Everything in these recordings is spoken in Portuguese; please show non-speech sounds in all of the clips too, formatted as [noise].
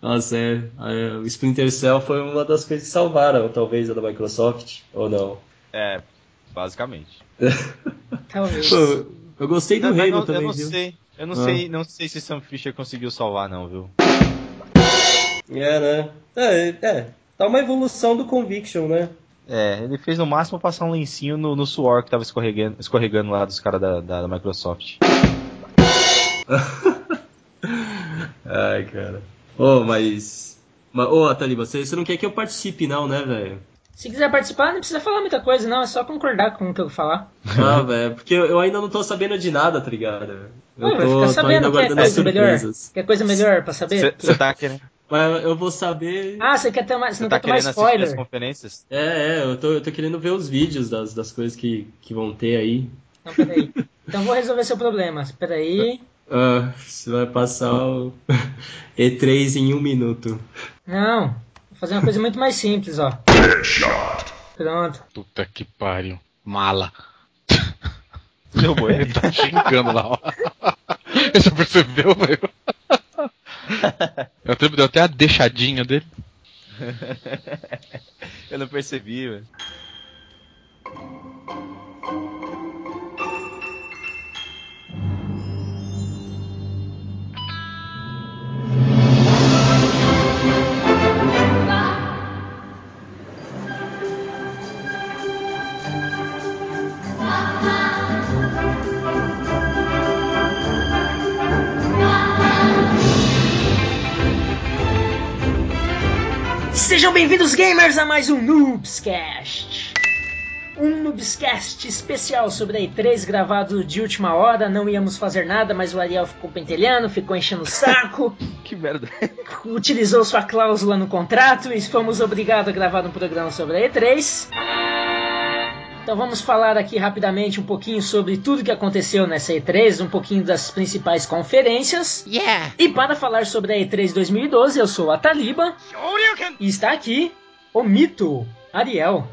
Nossa, é, é, o Splinter Cell foi uma das coisas que salvaram, talvez, a da Microsoft, ou não? É, basicamente. [laughs] Talvez. Pô, eu gostei do não- também, eu não viu? sei. Eu não Ah. sei, não sei se Sam Fisher conseguiu salvar não, viu? É, né? É, é, tá uma evolução do Conviction, né? É, ele fez no máximo passar um lencinho no, no suor que tava escorregando, escorregando lá dos caras da, da, da Microsoft. [laughs] Ai, cara. Ô, mas... mas ô, Ataliba, você, você não quer que eu participe não, né, velho? Se quiser participar, não precisa falar muita coisa, não. É só concordar com o que eu falar. [laughs] Ah, velho, porque eu, ainda não tô sabendo de nada, tá ligado? Eu Ué, vai tô, ficar tô sabendo ainda que é coisa melhor. surpresas. Quer coisa melhor pra saber? Você tá querendo, Mas eu vou saber... Ah, você quer ter mais. Você cê não tá quer tomar querendo assistir as spoiler? conferências? É, é, eu tô, eu tô querendo ver os vídeos das, das coisas que, que vão ter aí. Não, peraí. [laughs] Então vou resolver seu problema. Peraí. Ah, você vai passar o [laughs] E3 em um minuto. Não. Vou fazer uma coisa muito mais simples, ó. Pronto. Puta que pariu. Mala. [laughs] Derrubou Ele ele? tá xingando lá, ó. [laughs] Você percebeu, velho? Eu até- Deu até a deixadinha dele. Eu não percebi, velho. Sejam bem-vindos, gamers, a mais um Noobscast. Um Noobscast especial sobre a E3 gravado de última hora. Não íamos fazer nada, mas o Ariel ficou pentelhando, ficou enchendo o saco, [laughs] Que merda. utilizou sua cláusula no contrato e fomos obrigados a gravar um programa sobre a E3. Então vamos falar aqui rapidamente um pouquinho sobre tudo que aconteceu nessa E3, um pouquinho das principais conferências. Yeah! E para falar sobre a E3 2012, eu sou a Taliba e está aqui o mito Ariel.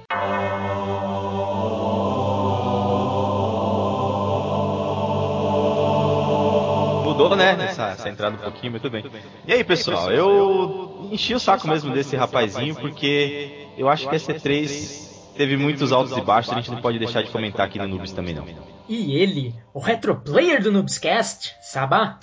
Mudou, né? Essa, essa entrada um pouquinho, muito bem. E aí, pessoal, eu enchi o saco mesmo desse rapazinho, porque eu acho que a C3 teve muitos altos e baixos, a gente não pode deixar de comentar aqui no Nubes também não. E ele, o retroplayer do Noobscast, Sabá.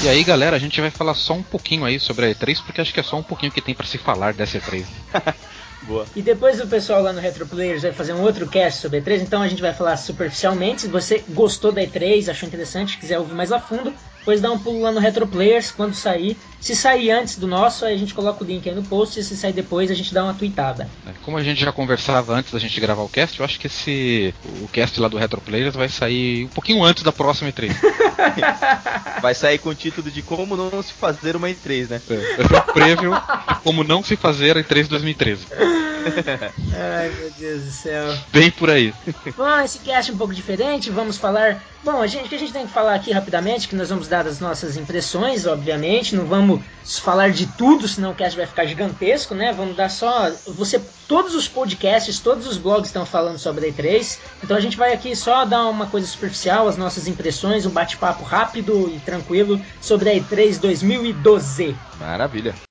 E aí, galera, a gente vai falar só um pouquinho aí sobre a E3, porque acho que é só um pouquinho que tem pra se falar dessa E3. [laughs] Boa. E depois o pessoal lá no Retroplayers vai fazer um outro cast sobre a E3, então a gente vai falar superficialmente. Se você gostou da E3, achou interessante, quiser ouvir mais a fundo, depois dá um pulo lá no Retroplayers quando sair. Se sair antes do nosso, aí a gente coloca o link aí no post, e se sair depois, a gente dá uma tweetada. né? Como a gente já conversava antes da gente gravar o cast, eu acho que esse o cast lá do Retro Players vai sair um pouquinho antes da próxima E3. [laughs] Vai sair com o título de Como Não Se Fazer Uma E3, né? É, vai ser um prêmio de como não se fazer a E3 2013. [laughs] Ai meu Deus do céu. Bem por aí. Bom, esse cast é um pouco diferente, vamos falar. Bom, a gente, o que a gente tem que falar aqui rapidamente, que nós vamos dar as nossas impressões, obviamente, não vamos falar de tudo, senão o cast vai ficar gigantesco, né? Vamos dar só. Você. Todos os podcasts, todos os blogs estão falando sobre a E3, então a gente vai aqui só dar uma coisa superficial, as nossas impressões, um bate-papo rápido e tranquilo sobre a E3 2012. Maravilha.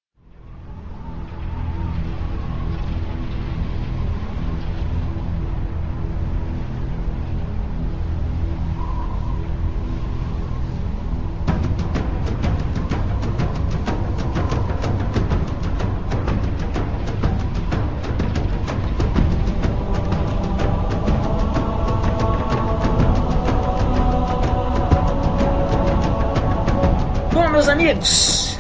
Amigos,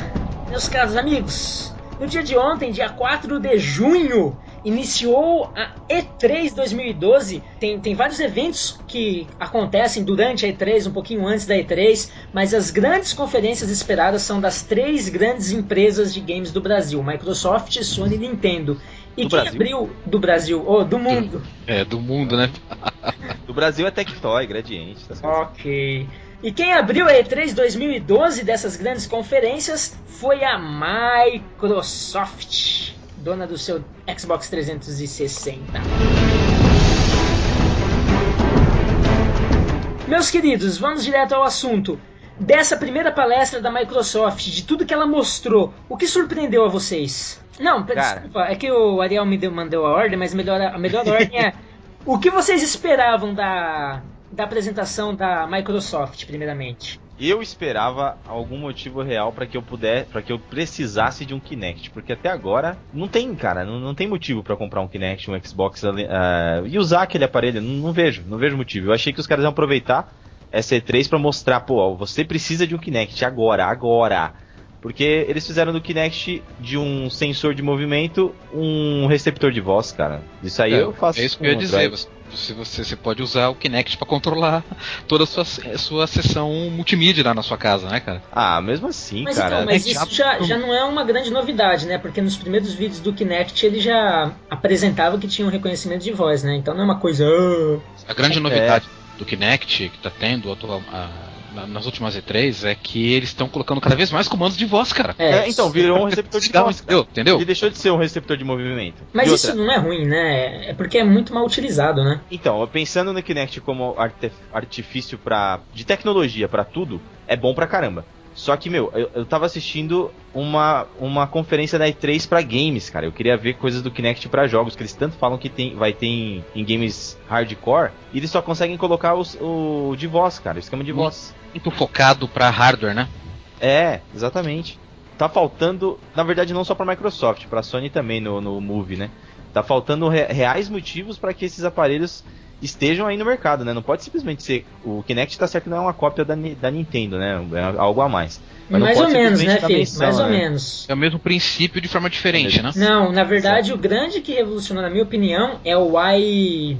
meus caros amigos, no dia de ontem, dia 4 de junho, iniciou a E3 2012. Tem, tem vários eventos que acontecem durante a E3, um pouquinho antes da E3, mas as grandes conferências esperadas são das três grandes empresas de games do Brasil: Microsoft, Sony e Nintendo. E Do quem Brasil? abriu do Brasil, ou do mundo? É, do mundo, né? [laughs] Do Brasil é Tectoy, Gradiente, essas coisas. E quem abriu a E3 2012 dessas grandes conferências foi a Microsoft, dona do seu Xbox 360. Meus queridos, vamos direto ao assunto. dessa primeira palestra da Microsoft, de tudo que ela mostrou, o que surpreendeu a vocês? Não, Cara. desculpa, é que o Ariel me deu, mandou a ordem, mas melhor, a melhor ordem é [laughs] o que vocês esperavam da, da apresentação da Microsoft, primeiramente? Eu esperava algum motivo real pra que eu puder, para que eu precisasse de um Kinect, porque até agora não tem, cara, não, não tem motivo pra comprar um Kinect, um Xbox ah, e usar aquele aparelho, não, não vejo, não vejo motivo. Eu achei que os caras iam aproveitar essa E3 pra mostrar, pô, ó, você precisa de um Kinect agora, agora. Porque eles fizeram do Kinect de um sensor de movimento um receptor de voz, cara. Isso aí É, eu faço. é isso que eu ia dizer. Você, você, você- você pode usar o Kinect pra controlar toda a sua, a sua sessão multimídia lá na sua casa, né, cara? Ah, mesmo assim, Mas cara. então, mas Kinect isso já, já- já não é uma grande novidade, né? Porque nos primeiros vídeos do Kinect ele já apresentava que tinha um reconhecimento de voz, né? Então não é uma coisa. "Ah". A grande novidade do Kinect que tá tendo atual- a- nas últimas E3 é que eles estão colocando cada vez mais comandos de voz, cara. É, então, virou um [laughs] receptor de voz. cara. entendeu? Ele deixou de ser um receptor de movimento. Mas E isso outra, não é ruim, né? É porque é muito mal utilizado, né? Então, eu pensando no Kinect como artifício pra, de tecnologia pra tudo, é bom pra caramba. Só que, meu, eu, eu tava assistindo uma, uma conferência da E3 pra games, cara. Eu queria ver coisas do Kinect pra jogos, que eles tanto falam que tem, vai ter em, em games hardcore, e eles só conseguem colocar os, o de voz, cara, o esquema de Hum. voz. Muito focado pra hardware, né? É, exatamente. Tá faltando, na verdade, não só pra Microsoft, pra Sony também no, no Move, né? Tá faltando re- reais motivos para que esses aparelhos estejam aí no mercado, né? Não pode simplesmente ser. O Kinect tá certo que não é uma cópia da, da Nintendo, né? É algo a mais. Mas Mais ou menos, né, Fih? Mais ou né? menos. É o mesmo princípio de forma diferente, né? Não, na verdade, o grande que revolucionou, na minha opinião, é o i.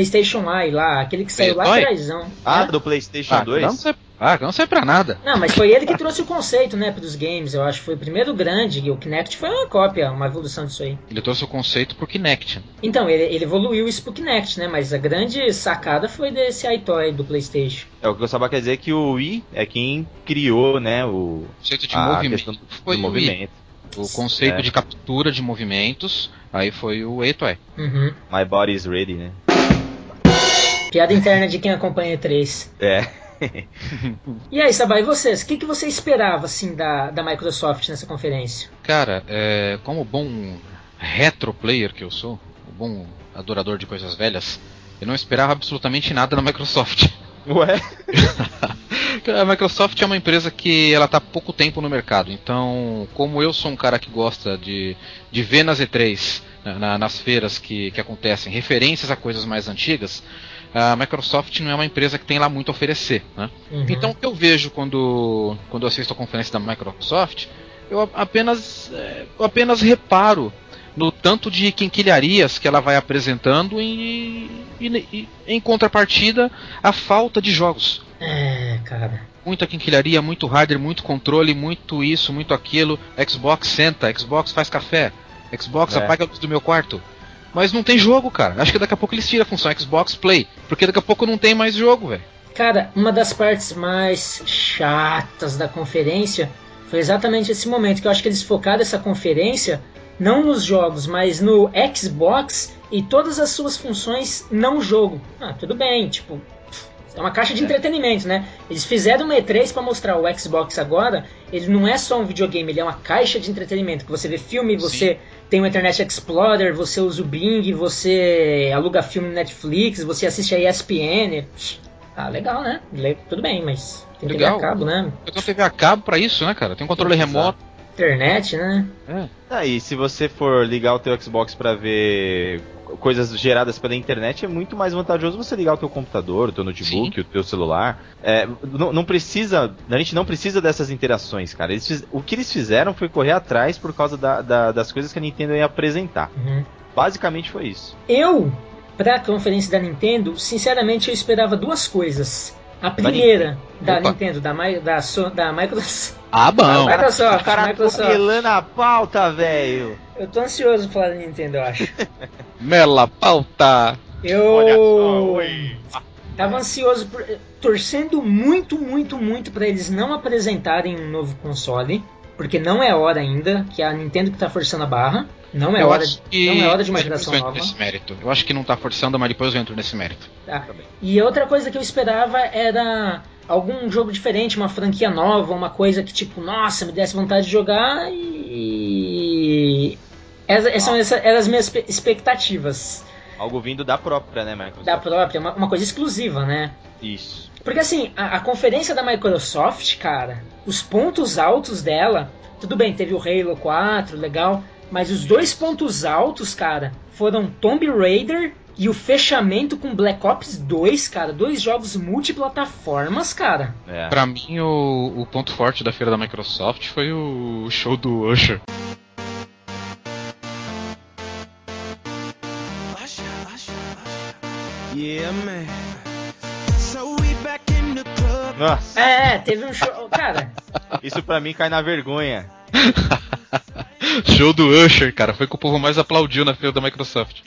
PlayStation i lá, aquele que saiu lá atrás. Ah, É? do PlayStation Ah, 2? não serve, ah, não serve pra nada. Não, mas foi ele que trouxe o conceito, né, pros games. Eu acho que foi o primeiro grande. E o Kinect foi uma cópia, uma evolução disso aí. Ele trouxe o conceito pro Kinect. Então, ele, ele evoluiu isso pro Kinect, né? Mas a grande sacada foi desse iToy do PlayStation. É o que eu só quer dizer é que o Wii é quem criou, né? O, O conceito de a movimento questão foi do o Wii. movimento. O conceito É. de captura de movimentos, aí foi o Etoy. Uhum. My body is ready, né? Piada interna de quem acompanha E3. É. [laughs] E aí, Sabá, e vocês? O que, que você esperava, assim, da, da Microsoft nessa conferência? Cara, é, como bom retro player que eu sou, bom adorador de coisas velhas, eu não esperava absolutamente nada da Microsoft. [laughs] Ué? [laughs] A Microsoft é uma empresa que ela está há pouco tempo no mercado, então como eu sou um cara que gosta de, de ver nas E3, na- na- nas feiras que, que acontecem, referências a coisas mais antigas, a Microsoft não é uma empresa que tem lá muito a oferecer. Né? Uhum. Então o que eu vejo quando, quando eu assisto a conferência da Microsoft, eu apenas, é, eu apenas reparo no tanto de quinquilharias que ela vai apresentando e, e- e, em contrapartida a falta de jogos. É, cara. Muita quinquilharia, muito hardware, muito controle, muito isso, muito aquilo. Xbox senta, Xbox faz café, Xbox É. apaga a luz do meu quarto. Mas não tem jogo, cara. Acho que daqui a pouco eles tiram a função Xbox Play, porque daqui a pouco não tem mais jogo, velho. Cara, uma das partes mais chatas da conferência foi exatamente esse momento que eu acho que eles focaram essa conferência não nos jogos, mas no Xbox e todas as suas funções não jogo. Ah, tudo bem, tipo, é uma caixa de entretenimento, né? Eles fizeram uma E3 para mostrar o Xbox agora, ele não é só um videogame, ele é uma caixa de entretenimento, que você vê filme, você tem o Internet Explorer, você usa o Bing, você aluga filme no Netflix, você assiste a ESPN. Ah, legal, né? Le- Tudo bem, mas tem TV Legal. a cabo, né? Eu tenho TV a cabo pra isso, né, cara? Tem um controle Exato. remoto. Internet, né? É. Ah, e se você for ligar o teu Xbox pra ver coisas geradas pela internet, é muito mais vantajoso você ligar o teu computador, o teu notebook, o teu celular. É, não, não precisa, a gente não precisa dessas interações, cara. Eles fiz- o que eles fizeram foi correr atrás por causa da- da- das coisas que a Nintendo ia apresentar. Uhum. Basicamente foi isso. Eu, pra conferência da Nintendo, sinceramente eu esperava duas coisas. A primeira, da Opa. Nintendo, da, da, da Microsoft. Ah, bom. Microsoft, o cara Microsoft. atropelando a pauta, velho. Eu tô ansioso falar da Nintendo, eu acho. [laughs] Mela pauta. Eu tava ansioso, por- torcendo muito, muito, muito pra eles não apresentarem um novo console, porque não é hora ainda, que é a Nintendo que tá forçando a barra. Não é eu hora, que não é hora de uma geração eu nova. nesse mérito. Eu acho que não tá forçando, mas depois eu entro nesse mérito. Tá. E outra coisa que eu esperava era algum jogo diferente, uma franquia nova, uma coisa que tipo, nossa, me desse vontade de jogar e essas são essa, eram as minhas expectativas. Algo vindo da própria, né, Microsoft? Da própria, uma, uma coisa exclusiva, né? Isso. Porque assim, a, a, conferência da Microsoft, cara, os pontos altos dela, tudo bem, teve o Halo 4, legal, mas os dois pontos altos, cara, foram Tomb Raider e o fechamento com Black Ops 2, cara, dois jogos multiplataformas, cara. É. Pra mim, o, o ponto forte da feira da Microsoft foi o show do Usher. Nossa. É, teve um show. Cara. Isso pra mim cai na vergonha. [laughs] Show do Usher, cara. Foi que o povo mais aplaudiu na feira da Microsoft.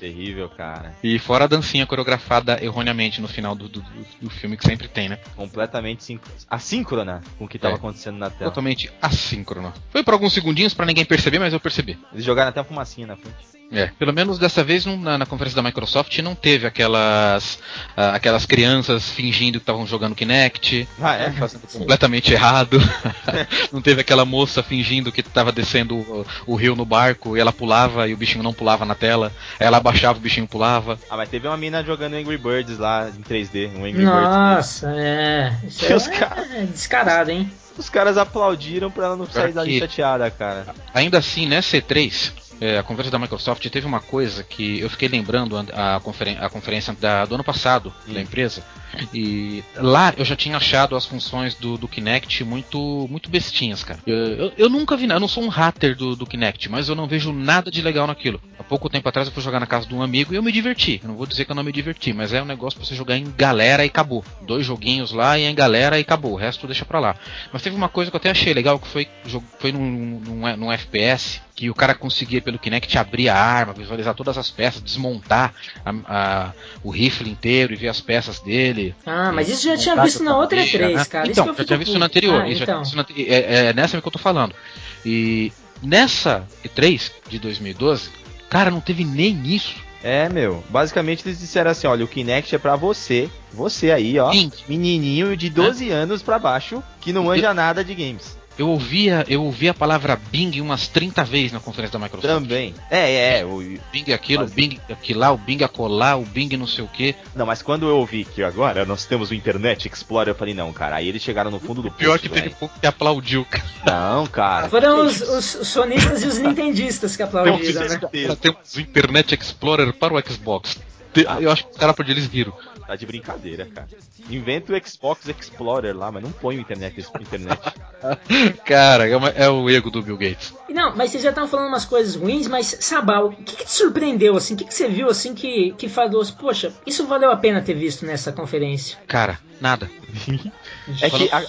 Terrível, cara. E fora a dancinha coreografada erroneamente no final do, do, do filme, que sempre tem, né? Completamente assíncrona com o que estava é. acontecendo na tela. Totalmente assíncrona. Foi por alguns segundinhos para ninguém perceber, mas eu percebi. Eles jogaram até uma fumacinha na frente. É, pelo menos dessa vez na, na, conferência da Microsoft não teve aquelas uh, aquelas crianças fingindo que estavam jogando Kinect, ah, é? fazendo completamente errado. [laughs] não teve aquela moça fingindo que estava descendo o, o, rio no barco e ela pulava e o bichinho não pulava na tela. Ela abaixava, o bichinho pulava. Ah, mas teve uma mina jogando Angry Birds lá em 3D, um Angry Nossa, Birds. é. Isso é, é descarado, hein? Os caras aplaudiram pra ela não sair dali chateada, cara. Ainda assim, né, C3, é, a conferência da Microsoft teve uma coisa que eu fiquei lembrando a, conferen a conferência da, do ano passado hum. da empresa e lá eu já tinha achado as funções do, do Kinect muito muito bestinhas, cara. Eu, eu, eu nunca vi nada, eu não sou um hater do, do, Kinect, mas eu não vejo nada de legal naquilo. Há pouco tempo atrás eu fui jogar na casa de um amigo e eu me diverti. Eu não vou dizer que eu não me diverti, mas é um negócio pra você jogar em galera e acabou. Dois joguinhos lá e em galera e acabou. O resto deixa pra lá. Mas teve uma coisa que eu até achei legal que foi, foi num, num, num FPS que o cara conseguia pelo Kinect abrir a arma, visualizar todas as peças, desmontar a, a, o rifle inteiro e ver as peças dele. Ah, mas isso já tinha visto na outra E3, né? cara. Então, já tinha visto na anterior. Ah, então. na, é, é, nessa que eu tô falando. E nessa E3 de 2012, cara, não teve nem isso. É, meu. Basicamente eles disseram assim: olha, o Kinect é pra você. Você aí, ó. Menininho de 12 é. anos pra baixo que não manja nada de games. Eu ouvia, eu ouvia a palavra Bing umas 30 vezes na conferência da Microsoft. Também. É, é. O Bing aquilo, mas... o Bing aquilo lá, o Bing acolá, o Bing não sei o que. Não, mas quando eu ouvi que agora nós temos o Internet Explorer, eu falei, não, cara. Aí eles chegaram no fundo do poço. Pior que teve pouco que aplaudiu, cara. Não, cara. Foram os, os, sonistas e os nintendistas que aplaudiram, né? Temos o Internet Explorer para o Xbox. Eu acho que os caras eles viram. Tá de brincadeira, cara. Inventa o Xbox Explorer lá, mas não põe o internet. internet. [laughs] cara, é, uma, é, o ego do Bill Gates. Não, mas vocês já estão falando umas coisas ruins, mas Sabal, o que, que, te surpreendeu assim? O que, que você viu assim que, que falou, assim, poxa, isso valeu a pena ter visto nessa conferência? Cara, nada. [laughs] É que a...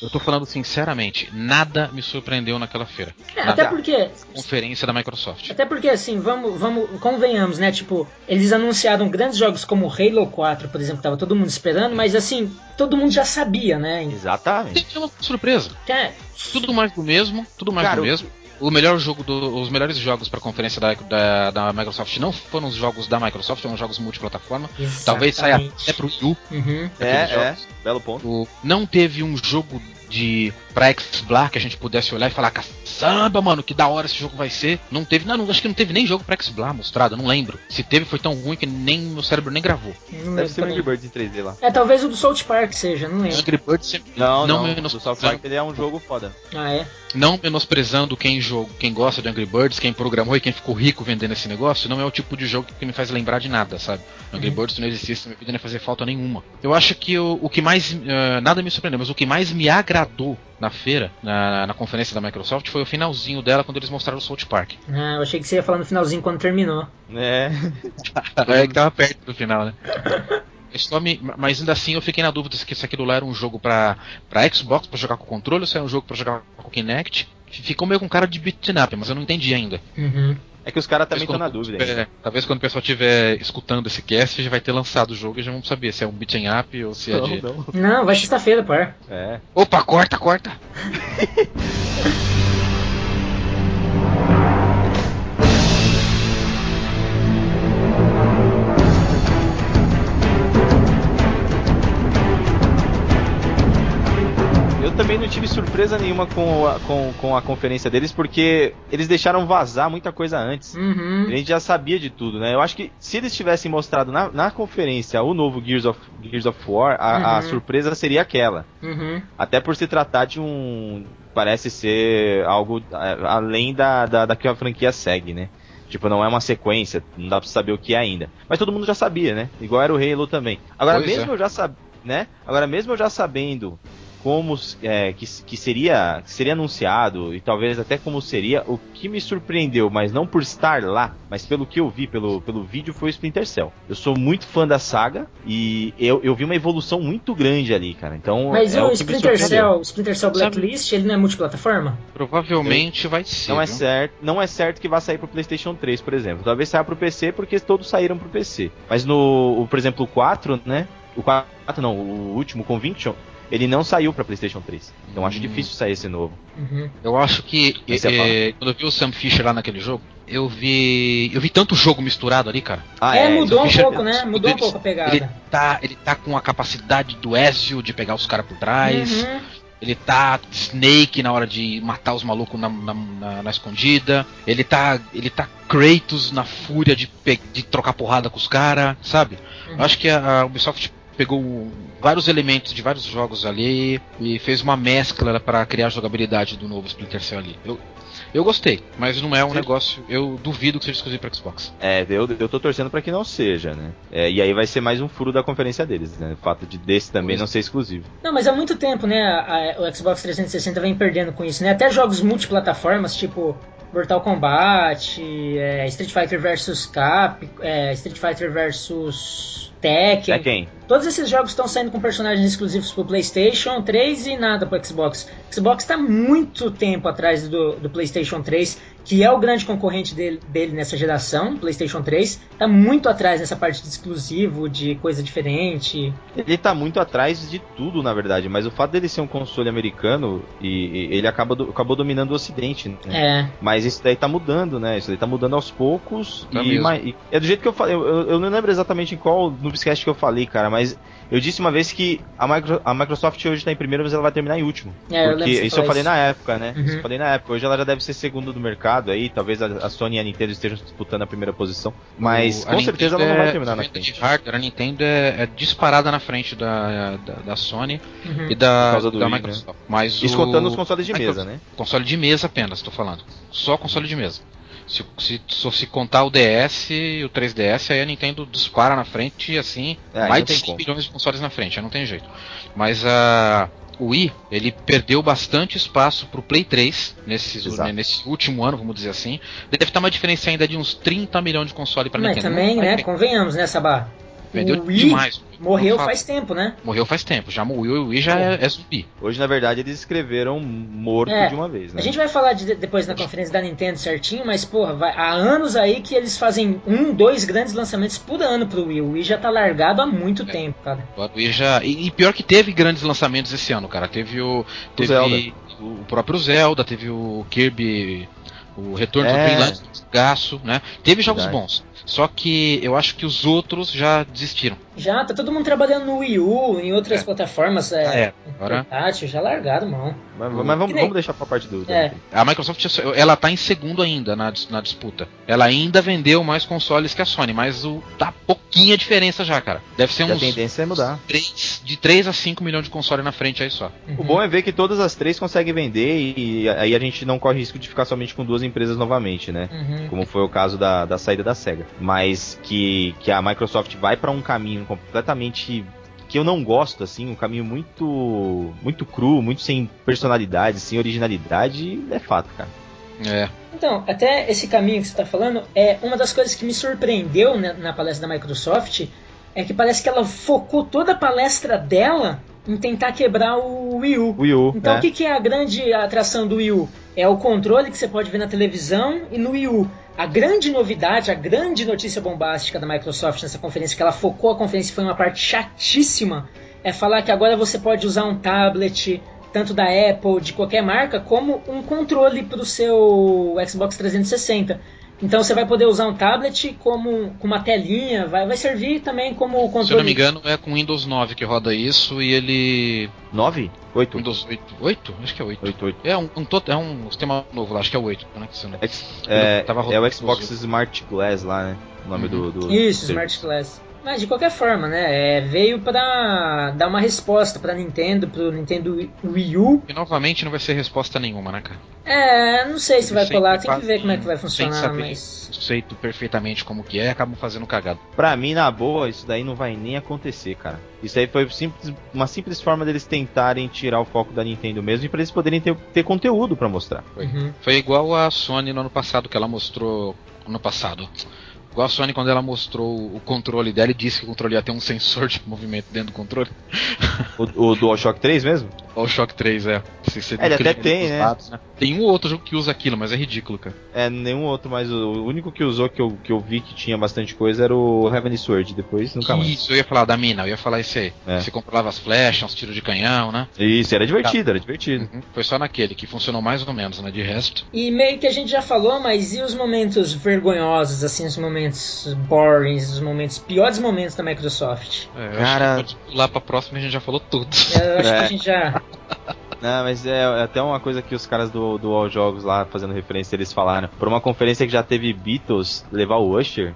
eu tô falando sinceramente, nada me surpreendeu naquela feira. É, até porque conferência da Microsoft. Até porque assim, vamos, vamos, convenhamos, né? Tipo, eles anunciaram grandes jogos como Halo 4, por exemplo, tava todo mundo esperando, mas assim, todo mundo já sabia, né? Exatamente. É uma surpresa. É. Tudo mais do mesmo, tudo mais Cara, do mesmo o melhor jogo do, os melhores jogos para a conferência da, da, da, Microsoft não foram os jogos da Microsoft, foram jogos multiplataforma. Exatamente. Talvez saia até pro Wii U. Uhum. É, é, belo ponto. O, não teve um jogo de pra X-Blar que a gente pudesse olhar e falar, caçamba, mano, que da hora esse jogo vai ser. Não teve, não, não acho que não teve nem jogo pra X-Blar mostrado, não lembro. Se teve, foi tão ruim que nem meu cérebro nem gravou. Não Deve ser o Angry Birds em 3D lá. É, talvez o do South Park seja, não lembro. Angry Birds sempre... Não, não, não o do South Park ele é um jogo foda. Ah, é? Não menosprezando quem jogo, quem gosta de Angry Birds, quem programou e quem ficou rico vendendo esse negócio, não é o tipo de jogo que me faz lembrar de nada, sabe? Angry uhum. Birds não existisse, não ia fazer falta nenhuma. Eu acho que o, o que mais. Uh, nada me surpreendeu, mas o que mais me agradou na feira, na, na, conferência da Microsoft, foi o finalzinho dela quando eles mostraram o South Park. Ah, eu achei que você ia falar no finalzinho quando terminou. É. [laughs] é que tava perto do final, né? Me, mas ainda assim eu fiquei na dúvida se aquilo lá era um jogo pra, pra Xbox pra jogar com controle ou se era um jogo pra jogar com Kinect. Ficou meio com cara de beat'em up, mas eu não entendi ainda. Uhum. É que os caras também estão na dúvida. Tiver, talvez quando o pessoal estiver escutando esse cast, já vai ter lançado o jogo e já vamos saber se é um beat'em up ou se é de. Não, não vai sexta-feira, pô. É. Opa, corta, corta! [laughs] surpresa nenhuma com a, com, com a conferência deles, porque eles deixaram vazar muita coisa antes. Uhum. A gente já sabia de tudo, né? Eu acho que se eles tivessem mostrado na, na conferência o novo Gears of, Gears of War, a, a Uhum. surpresa seria aquela. Uhum. Até por se tratar de um. Parece ser algo a- além da, da, da que a franquia segue, né? Tipo, não é uma sequência, não dá pra saber o que é ainda. Mas todo mundo já sabia, né? Igual era o Halo também. Agora, Pois mesmo é. eu já sab... né? Agora, mesmo eu já sabendo como é, que, que seria que seria anunciado e talvez até como seria, o que me surpreendeu, mas não por estar lá, mas pelo que eu vi pelo, pelo vídeo foi o Splinter Cell. Eu sou muito fã da saga e eu, eu vi uma evolução muito grande ali, cara. Então, Mas é o o Splinter. Cell, o Splinter Cell Blacklist, ele não é multiplataforma? Provavelmente vai ser. Não é certo, não é certo que vá sair pro PlayStation 3, por exemplo. Talvez saia pro PC porque todos saíram pro PC. Mas no, o- por exemplo, o 4, né? O 4 não, o último Conviction, ele não saiu pra PlayStation 3. Então acho Hum. difícil sair esse novo. Uhum. Eu acho que eh, quando eu vi o Sam Fisher lá naquele jogo, eu vi eu vi tanto jogo misturado ali, cara. Ah, é, mudou um Fischer- pouco, né? Mudou um Ele- pouco a pegada. Ele tá, ele tá com a capacidade do Ezio de pegar os caras por trás. Uhum. Ele tá Snake na hora de matar os malucos na, na, na- na escondida. Ele tá. Ele tá Kratos na fúria de, pe- de trocar porrada com os caras, sabe? Uhum. Eu acho que a, a Ubisoft pegou vários elementos de vários jogos ali e fez uma mescla para criar a jogabilidade do novo Splinter Cell ali. Eu, eu gostei, mas não é um Sim. negócio. Eu duvido que seja exclusivo para Xbox. É, eu, eu tô torcendo pra que não seja, né? É, e aí vai ser mais um furo da conferência deles, né? O fato de desse também Pois. não ser exclusivo. Não, mas há muito tempo, né? a- a- o Xbox 360 vem perdendo com isso, né? Até jogos multiplataformas, tipo Mortal Kombat, é, Street Fighter vs Cap, é, Street Fighter vs Tekken. É quem? Todos esses jogos estão saindo com personagens exclusivos pro PlayStation 3 e nada pro Xbox. O Xbox está muito tempo atrás do, do PlayStation 3, que é o grande concorrente dele, dele nessa geração, PlayStation 3. Tá muito atrás nessa parte de exclusivo, de coisa diferente. Ele tá muito atrás de tudo, na verdade, mas o fato dele ser um console americano e, e ele acaba do- acabou dominando o ocidente, né? É, Mas isso daí tá mudando, né? Isso daí tá mudando aos poucos. Tá e, e é do jeito que eu falei. Eu, eu- eu não lembro exatamente em qual Noobscast que eu falei, cara, mas eu disse uma vez que a, Micro- a Microsoft hoje tá em primeiro, mas ela vai terminar em último. É, eu lembro porque que você isso eu falei isso. na época, né? Uhum. Isso eu falei na época. Hoje ela já deve ser segundo do mercado aí. Talvez a, a Sony e a Nintendo estejam disputando a primeira posição. Mas O- com certeza ela Nintendo não vai é- terminar na venda frente. de hardware, a Nintendo é, é disparada na frente da, da, da Sony Uhum. e da, Por causa do da Wii, né? Microsoft. Mas Isso o- os consoles de Microsoft- mesa, né? Console de mesa apenas, tô falando. Só console de mesa. Se, se, se, se contar o DS e o 3DS, aí a Nintendo dispara na frente, assim, É, mais de tem 100 como. milhões de consoles na frente, aí não tem jeito. Mas a. o Wii, ele perdeu bastante espaço pro Play 3 nesse, Exato. nesse último ano, vamos dizer assim. Deve estar uma diferença ainda de uns 30 milhões de console para Mas Nintendo. também, Não vai né? Convenhamos, né, Sabá? Vendeu o Wii demais. morreu faz tempo, né? Morreu faz tempo. Já morreu o Wii já é, é zumbi. Hoje, na verdade, eles escreveram morto É, de uma vez, né? A gente vai falar de- depois na conferência da Nintendo certinho, mas porra, vai- há anos aí que eles fazem um, dois grandes lançamentos por ano pro Wii. O Wii já tá largado há muito É. tempo, cara. O Wii já e, e pior que teve grandes lançamentos esse ano, cara. Teve o teve Zelda. o próprio Zelda, teve o Kirby, o Retorno É. do Greenland, Gaço, né? Teve jogos Verdade. bons. Só que eu acho que os outros já desistiram. Já tá todo mundo trabalhando no Wii U, em outras É. plataformas, é, É, agora portátil, já largado, mão. Mas, mas vamos, nem- vamos deixar pra parte do. É. a Microsoft ela tá em segundo ainda na, na disputa. Ela ainda vendeu mais consoles que a Sony, mas o tá pouquinha diferença já, cara. Deve ser E a uns tendência é mudar. 3, de 3 a 5 milhões de console na frente aí só. O bom é ver que todas as três conseguem vender e aí a gente não corre risco de ficar somente com duas empresas novamente, né? Uhum. Como foi o caso da, da saída da SEGA. Mas que, que a Microsoft vai pra um caminho completamente que eu não gosto, assim, um caminho muito muito cru, muito sem personalidade, sem originalidade, é fato, cara. É. Então, até esse caminho que você está falando, é uma das coisas que me surpreendeu né, na palestra da Microsoft, é que parece que ela focou toda a palestra dela em tentar quebrar o Wii U. Wii U, Então, né? o que, que é a grande atração do Wii U? É o controle que você pode ver na televisão e no Wii U. A grande novidade, a grande notícia bombástica da Microsoft nessa conferência, que ela focou a conferência foi uma parte chatíssima, é falar que agora você pode usar um tablet, tanto da Apple, de qualquer marca, como um controle para o seu Xbox 360. Então você vai poder usar um tablet como com uma telinha, vai, vai servir também como controle. Se eu não me engano, é com Windows 9 que roda isso e ele. 9? 8? Windows 8? 8? Acho que é 8. 8, 8. É um, um, é um sistema novo lá, acho que é o 8, né? É, é, o Xbox Smart Glass lá, né? O nome uhum. do, do. Isso, Smart Glass. Mas de qualquer forma, né? É, veio para dar uma resposta para Nintendo, pro Nintendo Wii U. E novamente não vai ser resposta nenhuma, né, cara? É, não sei se vai colar, tem que ver como é que vai funcionar, sem saber mas. Conceito perfeitamente como que é, acabam fazendo cagado. Pra mim, na boa, isso daí não vai nem acontecer, cara. Isso aí foi simples, uma simples forma deles tentarem tirar o foco da Nintendo mesmo e para eles poderem ter, ter conteúdo para mostrar. Foi. Uhum. foi igual a Sony no ano passado, que ela mostrou. No passado Igual a Sony, quando ela mostrou o controle dela e disse que o controle ia ter um sensor de [laughs] movimento dentro do controle. O, o DualShock 3 mesmo? DualShock 3, é. Se você é, ele até tem, né? Dados, né? Tem um outro jogo que usa aquilo, mas é ridículo, cara. É, nenhum outro, mas o único que usou que eu, que eu vi que tinha bastante coisa era o Heavenly Sword, depois nunca mais. Isso, eu ia falar da mina, eu ia falar isso aí. É. Você controlava as flechas, os tiros de canhão, né? Isso, era divertido, era divertido. Uhum. Foi só naquele que funcionou mais ou menos, né? De resto. E meio que a gente já falou, mas e os momentos vergonhosos, assim, os momentos boring, os momentos, piores momentos da Microsoft? É, Cara, lá pra próxima a gente já falou tudo. É, eu acho é. que a gente já. [laughs] Não, mas é, é, até uma coisa que os caras do, do All Jogos lá, fazendo referência, eles falaram. Por uma conferência que já teve Beatles levar o Usher.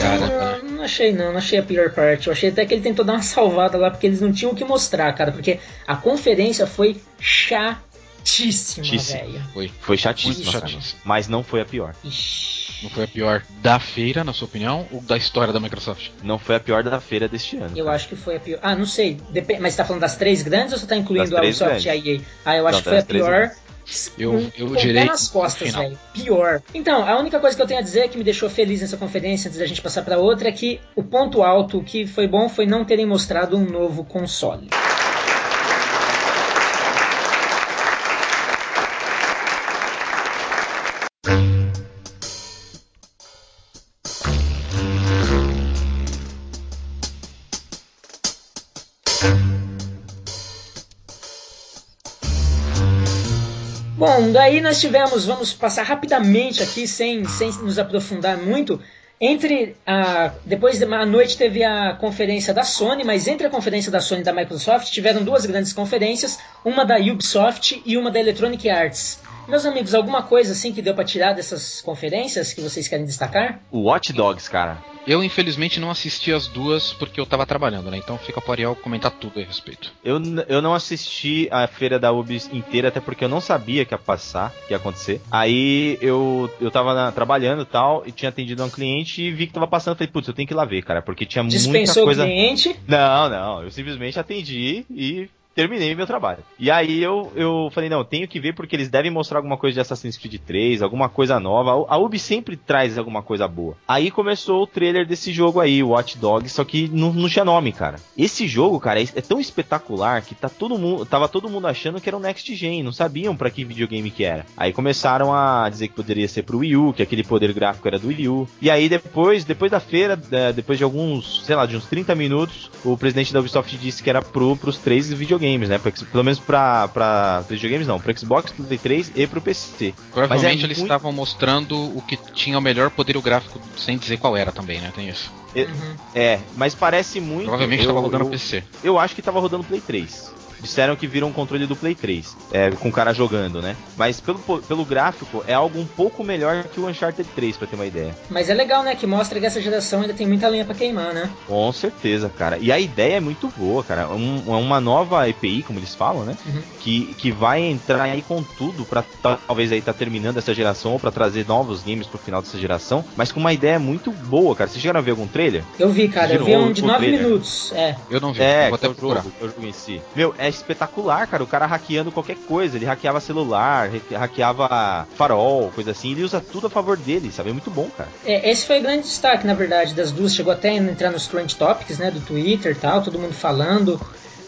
Cara, não, não achei não, não achei a pior parte. Eu achei até que ele tentou dar uma salvada lá, porque eles não tinham o que mostrar, cara. Porque a conferência foi chatíssima, velho. Foi, foi chatíssima, chatíssima. Mas não foi a pior. Ixi. Não foi a pior da feira, na sua opinião, ou da história da Microsoft? Não foi a pior da feira deste ano. Eu cara. acho que foi a pior. Ah, não sei. Dep mas você tá falando das três grandes ou você tá incluindo a Ubisoft e a EA? Ah, eu acho não, que foi a pior. Eu, eu direi nas costas, velho. Pior. Então, a única coisa que eu tenho a dizer que me deixou feliz nessa conferência, antes da gente passar para outra, é que o ponto alto que foi bom foi não terem mostrado um novo console. Bom, daí nós tivemos, vamos passar rapidamente aqui, sem, sem nos aprofundar muito. Entre a. Depois da noite teve a conferência da Sony, mas entre a conferência da Sony e da Microsoft tiveram duas grandes conferências, uma da Ubisoft e uma da Electronic Arts. Meus amigos, alguma coisa assim que deu para tirar dessas conferências que vocês querem destacar? O Watch Dogs, cara. Eu, infelizmente, não assisti as duas porque eu tava trabalhando, né? Então fica pro Ariel comentar tudo a respeito. Eu, eu não assisti a feira da Ubi inteira, até porque eu não sabia que ia passar, que ia acontecer. Aí eu, eu tava na, trabalhando e tal, e tinha atendido um cliente e vi que tava passando. Falei, putz, eu tenho que ir lá ver, cara, porque tinha Dispensou muita coisa. o cliente? Não, não. Eu simplesmente atendi e terminei meu trabalho. E aí eu, eu falei, não, tenho que ver porque eles devem mostrar alguma coisa de Assassin's Creed 3, alguma coisa nova. A Ubi sempre traz alguma coisa boa. Aí começou o trailer desse jogo aí, Watch Dogs, só que não, não tinha nome, cara. Esse jogo, cara, é, é, tão espetacular que tá todo mundo, tava todo mundo achando que era um Next Gen, não sabiam para que videogame que era. Aí começaram a dizer que poderia ser pro Wii U, que aquele poder gráfico era do Wii U. E aí depois, depois da feira, é, depois de alguns, sei lá, de uns 30 minutos, o presidente da Ubisoft disse que era pro pros três videogames videogames, né? Pra, pelo menos pra, pra videogames não, pro Xbox, pro Play 3 e pro PC. Provavelmente é eles muito... estavam mostrando o que tinha o melhor poder gráfico, sem dizer qual era também, né? Tem isso. É, uhum. é mas parece muito. Provavelmente estava rodando eu, PC. Eu acho que estava rodando Play 3 disseram que viram um controle do Play 3, é, com o cara jogando, né? Mas pelo, pelo gráfico, é algo um pouco melhor que o Uncharted 3, pra ter uma ideia. Mas é legal, né? Que mostra que essa geração ainda tem muita lenha pra queimar, né? Com certeza, cara. E a ideia é muito boa, cara. Um, é uma nova EPI, como eles falam, né? Uhum. Que, que vai entrar aí com tudo pra talvez aí tá terminando essa geração ou pra trazer novos games pro final dessa geração, mas com uma ideia muito boa, cara. Vocês chegaram a ver algum trailer? Eu vi, cara. Eu vi um de 9 minutos. É. Eu não vi. É, vou até é procurar. O jogo, o jogo em si. Meu, é espetacular, cara. O cara hackeando qualquer coisa. Ele hackeava celular, hackeava farol, coisa assim. Ele usa tudo a favor dele, sabe? É muito bom, cara. É, esse foi o grande destaque, na verdade, das duas. Chegou até a entrar nos Trend Topics, né? Do Twitter e tal, todo mundo falando.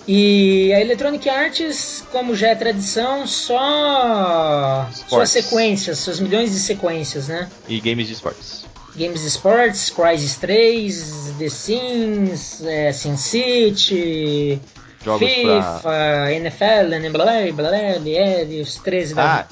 E a Electronic Arts, como já é tradição, só Sports. suas sequências, suas milhões de sequências, né? E games de esportes. Games de esportes, Crysis 3, The Sims, é, Sin City, Jogos FIFA, pra... NFL, blá blá blá, blá os 13 da ah,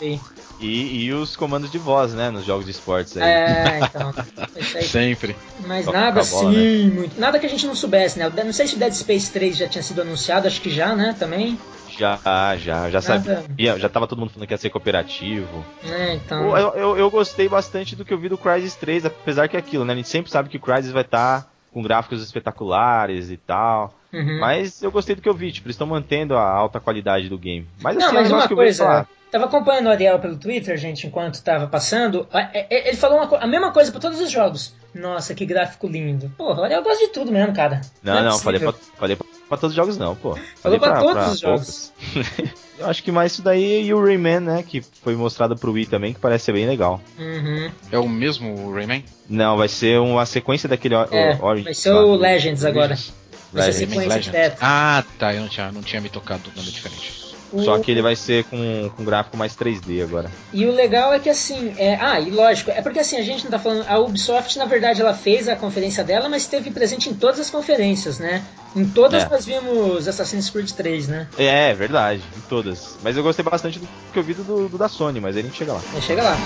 E, e os comandos de voz, né, nos jogos de esportes aí. É, [laughs] então. Isso aí. Sempre. Mas Toca nada bola, assim, muito. Nada que a gente não soubesse, né? Não sei se o Dead Space 3 já tinha sido anunciado, acho que já, né? Também. Já, já, já sabia. Já tava todo mundo falando que ia ser cooperativo. É, então. Eu, eu, eu gostei bastante do que eu vi do Crysis 3, apesar que é aquilo, né? A gente sempre sabe que o Crysis vai estar com gráficos espetaculares e tal. Uhum. Mas eu gostei do que eu vi, tipo, eles estão mantendo a alta qualidade do game. Mas assim, Não, é mas negócio uma que eu vejo coisa, falar. tava acompanhando o Ariel pelo Twitter, gente, enquanto tava passando. é- é- Ele falou uma a mesma coisa pra todos os jogos. Nossa, que gráfico lindo. Porra, o Ariel gosta de tudo mesmo, cara. Não, é não, falei pra, falei pra, pra todos os jogos não, pô. Falou Falei pra todos os poucos. [laughs] eu acho que mais isso daí e o Rayman, né, que foi mostrado pro Wii também, que parece ser bem legal. Uhum. É o mesmo Rayman? Não, vai ser uma sequência daquele É, o- vai ser lá. o Legends agora. Vai ser direta. Ah, tá, eu não tinha, não tinha me tocado do nome diferente. Só O- que ele vai ser com, com gráfico mais 3D agora. E o legal é que assim, é, ah, e lógico, é porque assim, a gente não tá falando, a Ubisoft na verdade ela fez a conferência dela, mas esteve presente em todas as conferências, né? Em todas É. nós vimos Assassin's Creed 3, né? É, é verdade, em todas. Mas eu gostei bastante do que eu vi do, do da Sony, mas aí a gente chega lá. Aí chega lá.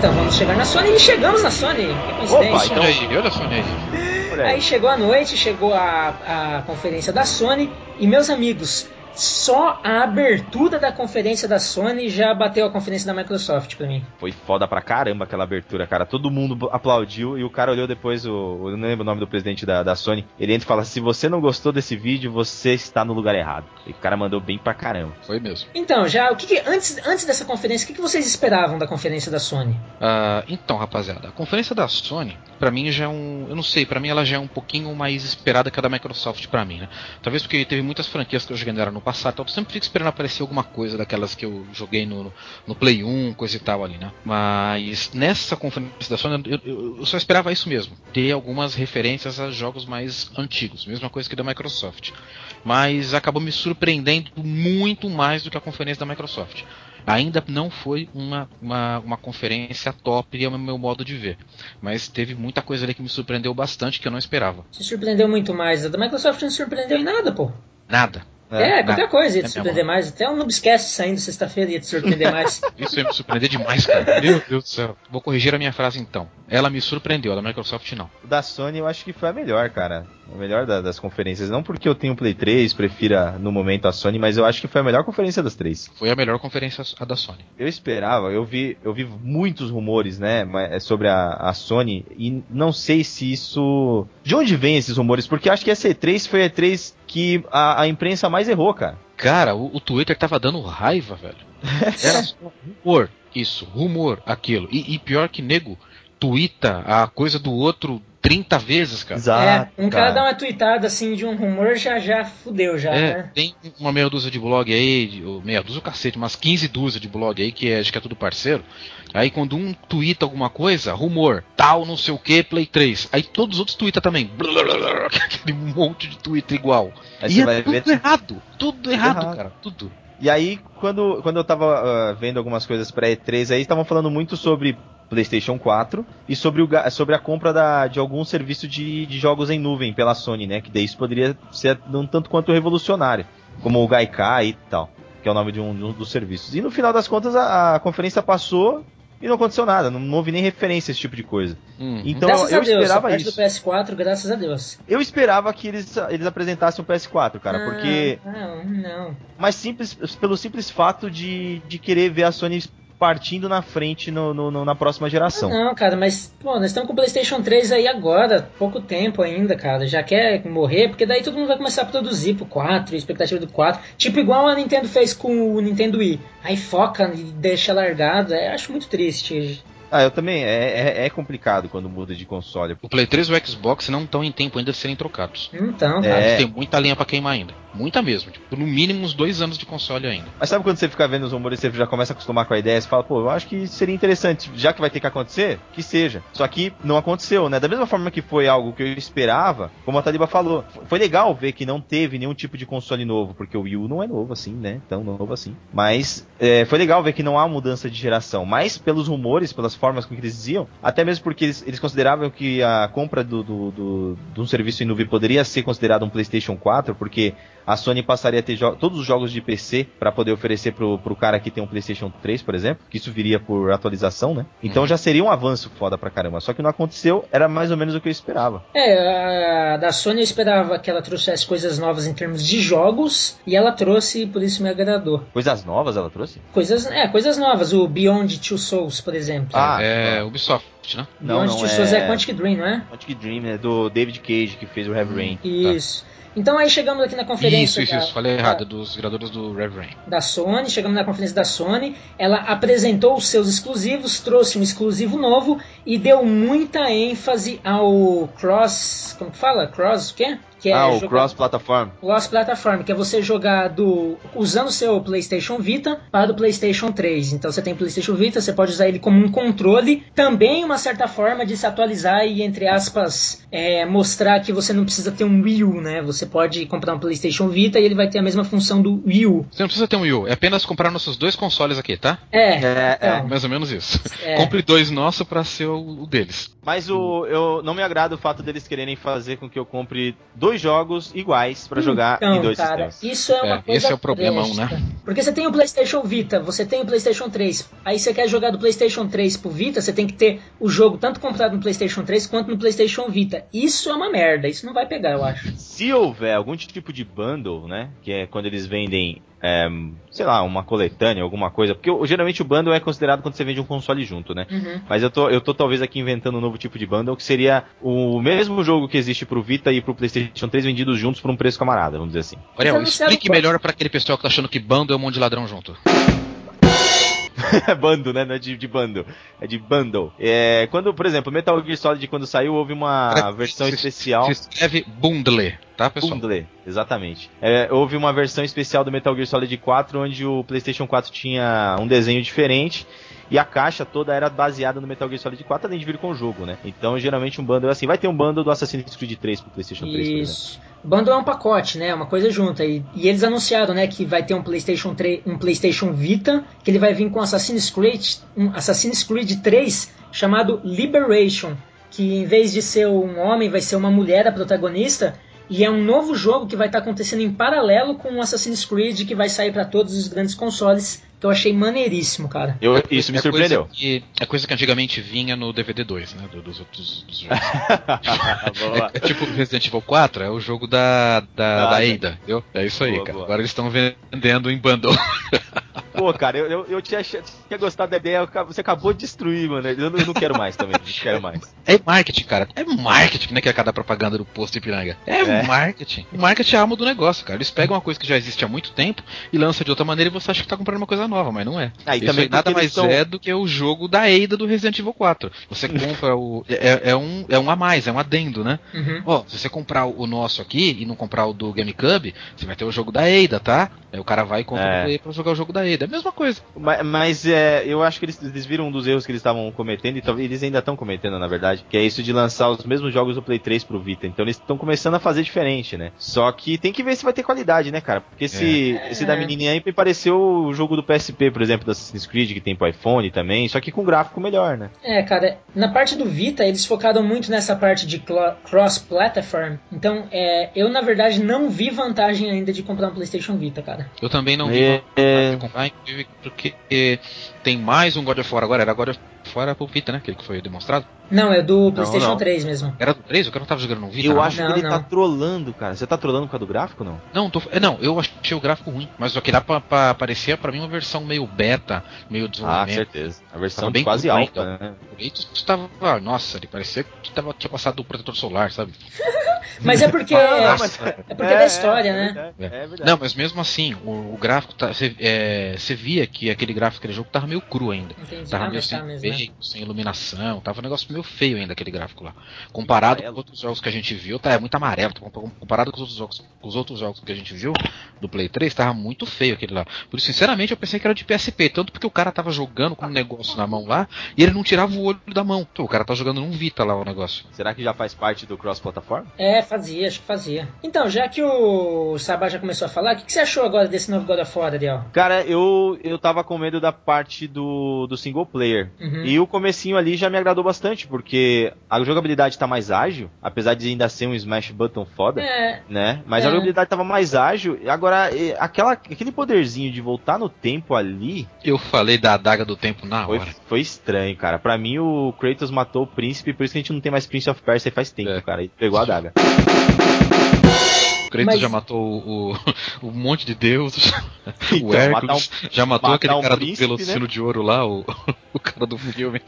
Então vamos chegar na Sony e chegamos na Sony. Que coincidência. Opa, então- Olha aí, olha aí. Por aí. Aí chegou a noite, chegou a, a conferência da Sony e meus amigos, só a abertura da conferência da Sony já bateu a conferência da Microsoft pra mim. Foi foda pra caramba aquela abertura, cara. Todo mundo aplaudiu e o cara olhou depois, o, eu não lembro o nome do presidente da, da Sony. Ele entra e fala: Se você não gostou desse vídeo, você está no lugar errado. E o cara mandou bem pra caramba. Foi mesmo. Então, já o que, que- antes, antes dessa conferência, o que, que vocês esperavam da conferência da Sony? Ah, então, rapaziada, a conferência da Sony, pra mim já é um, eu não sei, pra mim ela já é um pouquinho mais esperada que a da Microsoft pra mim, né? Talvez porque teve muitas franquias que eu joguei nela no passado, então eu sempre fico esperando aparecer alguma coisa daquelas que eu joguei no, no Play 1, coisa e tal ali, né? Mas nessa conferência da Sony, eu, eu- eu só esperava isso mesmo, ter algumas referências a jogos mais antigos, mesma coisa que da Microsoft. Mas acabou me surpreendendo muito mais do que a conferência da Microsoft. Ainda não foi uma, uma, uma conferência top, é o meu modo de ver. Mas teve muita coisa ali que me surpreendeu bastante que eu não esperava. Se surpreendeu muito mais. A da Microsoft não surpreendeu em nada, pô. Nada. É, qualquer coisa ia te É surpreender mais. Até o Noobscast saindo sexta-feira ia te surpreender [laughs] mais. Isso ia me surpreender demais, cara. Meu Deus do céu. Vou corrigir a minha frase então. Ela me surpreendeu, a da Microsoft não. Da Sony eu acho que foi a melhor, cara. A melhor da- das conferências. Não porque eu tenho Play 3, prefira no momento a Sony, mas eu acho que foi a melhor conferência das três. Foi a melhor conferência a da Sony. Eu esperava, eu vi, eu vi muitos rumores, né, mas- sobre a, a Sony e não sei se isso. De onde vem esses rumores? Porque acho que a C3 foi a E3 que a, a imprensa mais errou, cara. Cara, o, o Twitter tava dando raiva, velho. [laughs] Era só rumor, isso, rumor, aquilo. E, e pior que nego, tuita a coisa do outro 30 vezes, cara. é, um cara, dá uma tweetada assim de um rumor, já já fudeu já, É, né? tem uma meia dúzia de blog aí, de- ou meia dúzia o cacete, umas 15 dúzia de blog aí, que é, acho que é tudo parceiro. Aí quando um twitta alguma coisa, rumor, tal, não sei o que, Play 3. Aí todos os outros twitta também. [laughs] Aquele monte de tweet igual. Aí e você é vai tudo ver- errado. Tudo errado, errado. cara. Tudo. E aí, quando, quando eu tava ah, vendo algumas coisas pra E3 aí, estavam falando muito sobre PlayStation 4 e sobre, o, sobre a compra da, de algum serviço de, de jogos em nuvem pela Sony, né? Que daí isso poderia ser um tanto quanto revolucionário, como o Gaikai e tal, que é o nome de um, de um dos serviços. E no final das contas, a, a conferência passou e não aconteceu nada, não, não houve nem referência a esse tipo de coisa. Hum. Então graças eu a Deus, a esperava parte isso. do PS4, graças a Deus. Eu esperava que eles, eles apresentassem o PS4, cara, porque Ah, Não, não. mas simples, pelo simples fato de, de querer ver a Sony partindo na frente no, no- no- na próxima geração. Não, cara, mas, pô, nós estamos com o PlayStation 3 aí agora, pouco tempo ainda, cara. Já quer morrer, porque daí todo mundo vai começar a produzir pro 4, expectativa do 4. Tipo, igual a Nintendo fez com o Nintendo Wii. Aí foca e deixa largado. É, acho muito triste. Ah, eu também. É, é, é complicado quando muda de console. O Play 3 e o Xbox não estão em tempo ainda de serem trocados. Então, É. têm muita linha pra queimar ainda. Muita mesmo. Tipo, no mínimo uns dois anos de console ainda. Mas sabe quando você fica vendo os rumores, você já começa a acostumar com a ideia, você fala, pô, eu acho que seria interessante, já que vai ter que acontecer, que seja. Só que não aconteceu, né? Da mesma forma que foi algo que eu esperava, como a Taliba falou, foi legal ver que não teve nenhum tipo de console novo, porque o Wii U não é novo assim, né? Tão novo assim. Mas é, foi legal ver que não há mudança de geração. Mas pelos rumores, pelas formas com que eles diziam, até mesmo porque eles, eles consideravam que a compra do, do, do- de um serviço em nuvem poderia ser considerado um PlayStation 4, porque a Sony passaria a ter todos os jogos de PC para poder oferecer pro, pro cara que tem um PlayStation 3, por exemplo, que isso viria por atualização, né? Então Uhum. já seria um avanço foda pra caramba. Só que não aconteceu, era mais ou menos o que eu esperava. É, a da Sony eu esperava que ela trouxesse coisas novas em termos de jogos, e ela trouxe, por isso me agradou. Coisas novas ela trouxe? Coisas, é, coisas novas, o Beyond Two Souls, por exemplo. Ah, é Ubisoft, né? Não, Beyond não Two é- Souls é Quantic Dream, não é? Quantic Dream, né? Do David Cage, que fez o Heavy Rain. Isso. Então aí chegamos aqui na conferência Isso, isso, da, isso. Falei da- errado. Dos criadores do Rev Rain. da Sony, chegamos na conferência da Sony, ela apresentou os seus exclusivos, trouxe um exclusivo novo e deu muita ênfase ao cross, como que fala? Cross o quê? Que ah, o jogar- Cross Platform. Cross Platform, que é você jogar do usando o seu PlayStation Vita para o PlayStation 3. Então você tem o PlayStation Vita, você pode usar ele como um controle, também uma certa forma de se atualizar e entre aspas é, mostrar que você não precisa ter um Wii U, né? Você pode comprar um PlayStation Vita e ele vai ter a mesma função do Wii U. Você não precisa ter um Wii U. É apenas comprar nossos dois consoles aqui, tá? É, É, é. então, Mais ou menos isso. [laughs] É. Compre dois nossos pra ser o, o deles. Mas o, eu não me agrada o fato deles quererem fazer com que eu compre dois jogos iguais pra jogar então, em dois cara, sistemas. isso é uma É, coisa esse é o problemão, presta. né? Porque você tem o PlayStation Vita, você tem o PlayStation 3, aí você quer jogar do PlayStation 3 pro Vita, você tem que ter o jogo tanto comprado no PlayStation 3 quanto no PlayStation Vita. Isso é uma merda, isso não vai pegar, eu acho. Se houver algum tipo de bundle, né? Que é quando eles vendem, é, sei lá, uma coletânea, alguma coisa. Porque geralmente o bundle é considerado quando você vende um console junto, né? Uhum. Mas eu tô, eu tô talvez aqui inventando um novo tipo de bundle que seria o mesmo jogo que existe pro Vita e pro PlayStation 3 vendidos juntos por um preço camarada, vamos dizer assim. Ariel, anunciaram explique melhor pra aquele pessoal que tá achando que bando é um monte de ladrão junto. [laughs] bando, né? Não é de, de bundle, é de bundle. É, quando, por exemplo, Metal Gear Solid quando saiu houve uma Cara, versão se- especial. Se escreve bundle, tá, pessoal? Bundle, exatamente. É, houve uma versão especial do Metal Gear Solid 4 onde o PlayStation 4 tinha um desenho diferente e a caixa toda era baseada no Metal Gear Solid 4, além de vir com o jogo, né? Então, geralmente um bundle é assim. Vai ter um bundle do Assassin's Creed 3 pro PlayStation 3, por exemplo. Isso. Bundle é um pacote, né? Uma coisa junta. E, e eles anunciaram, né, que vai ter um PlayStation 3, um PlayStation Vita, que ele vai vir com Assassin's Creed, um Assassin's Creed 3 chamado Liberation, que em vez de ser um homem, vai ser uma mulher a protagonista. E é um novo jogo que vai estar acontecendo em paralelo com o Assassin's Creed que vai sair para todos os grandes consoles, que eu achei maneiríssimo, cara. Eu, isso me É surpreendeu. Coisa que, é coisa que antigamente vinha no DVD 2, né? do- Dos outros dos jogos. [laughs] Boa. É, é tipo Resident Evil 4, é o jogo da, da, Ah, da. Ada, entendeu? É isso aí, Boa, cara. boa. Agora eles estão vendendo em bundle. [laughs] Pô, cara, eu, eu, eu tinha, tinha gostado da ideia, você acabou de destruir, mano. Eu não, eu não quero mais também, não quero mais. É marketing, cara. É marketing, né? Que é cada propaganda do posto Ipiranga. É, É. marketing. O marketing é a alma do negócio, cara. Eles pegam uma coisa que já existe há muito tempo e lançam de outra maneira e você acha que tá comprando uma coisa nova, mas não é. Ah, Isso também aí nada mais são- é do que o jogo da Ada do Resident Evil 4. Você [laughs] compra o. É, é um, é um a mais, é um adendo, né? Uhum. Ó, se você comprar o nosso aqui e não comprar o do GameCube, você vai ter o jogo da Ada, tá? Aí o cara vai e compra É. o Play pra jogar o jogo da Ada. É a mesma coisa. Mas, mas, é, eu acho que eles, eles viram um dos erros que eles estavam cometendo, e talvez eles ainda estão cometendo, na verdade, que é isso de lançar os mesmos jogos do Play 3 pro Vita. Então eles estão começando a fazer diferente, né? Só que tem que ver se vai ter qualidade, né, cara? Porque esse, esse da menininha aí me pareceu o jogo do PSP, por exemplo, do Assassin's Creed, que tem pro iPhone também, só que com gráfico melhor, né? É, cara, na parte do Vita eles focaram muito nessa parte de cross-platform. Então, é, eu na verdade não vi vantagem ainda de comprar um PlayStation Vita, cara. Eu também não vi É, vontade é. de comprar, inclusive, porque tem mais um God of War agora, era God of fora pro Vita, né? Aquele que foi demonstrado. Não, é do PlayStation não. 3 mesmo. Era do 3? O cara não tava jogando no Vita? Eu não? acho Não, que ele não. tá trolando, cara. Você tá trolando por causa do gráfico não? Não, tô, é, não, eu achei o gráfico ruim, mas só que dá pra, pra parecer pra mim uma versão meio beta, meio Ah, desenvolvimento. certeza. A versão bem quase alta, ainda. né? O Kratos tava, ah, nossa, ele parecia que tava, tinha passado do protetor solar, sabe? [laughs] Mas é porque. Ah, é, mas- [laughs] é porque é da história, né? verdade, É verdade. Não, mas mesmo assim, o, o gráfico, tá, você é, você via que aquele gráfico daquele jogo tava meio cru ainda. Entendi. Tava Ah, meio mas sem tá mesmo. né? Sem iluminação, tava um negócio meio feio ainda aquele gráfico lá. Comparado amarelo. com outros jogos que a gente viu, tá é muito amarelo. tá, Comparado com os outros jogos, com os outros jogos que a gente viu do Play 3, tava muito feio aquele lá. Por isso, sinceramente, eu pensei que era de PSP, tanto porque o cara tava jogando com um negócio na mão lá e ele não tirava o olho da mão. Então, o cara tá jogando num Vita lá o negócio. Será que já faz parte do cross-plataforma? É, fazia, acho que fazia. Então, já que o Sabá já começou a falar, o que, que você achou agora desse novo God of War, Ariel? Cara, eu, eu tava com medo da parte do, do single player. Uhum. E o comecinho ali já me agradou bastante, porque a jogabilidade tá mais ágil, apesar de ainda ser um smash button foda, É, né? Mas É. a jogabilidade tava mais ágil. E Agora, aquela, aquele poderzinho de voltar no tempo ali Eu falei da adaga do tempo na foi, hora. foi estranho, cara. Pra mim, o Kratos matou o príncipe, por isso que a gente não tem mais Prince of Persia faz tempo, É. cara. Ele pegou a adaga. O Kratos Mas- já matou o, o, [laughs] um monte de deuses. [laughs] o Então, Hércules já matou aquele um cara príncipe, do Velocino né? de Ouro lá, o, [laughs] o cara do filme.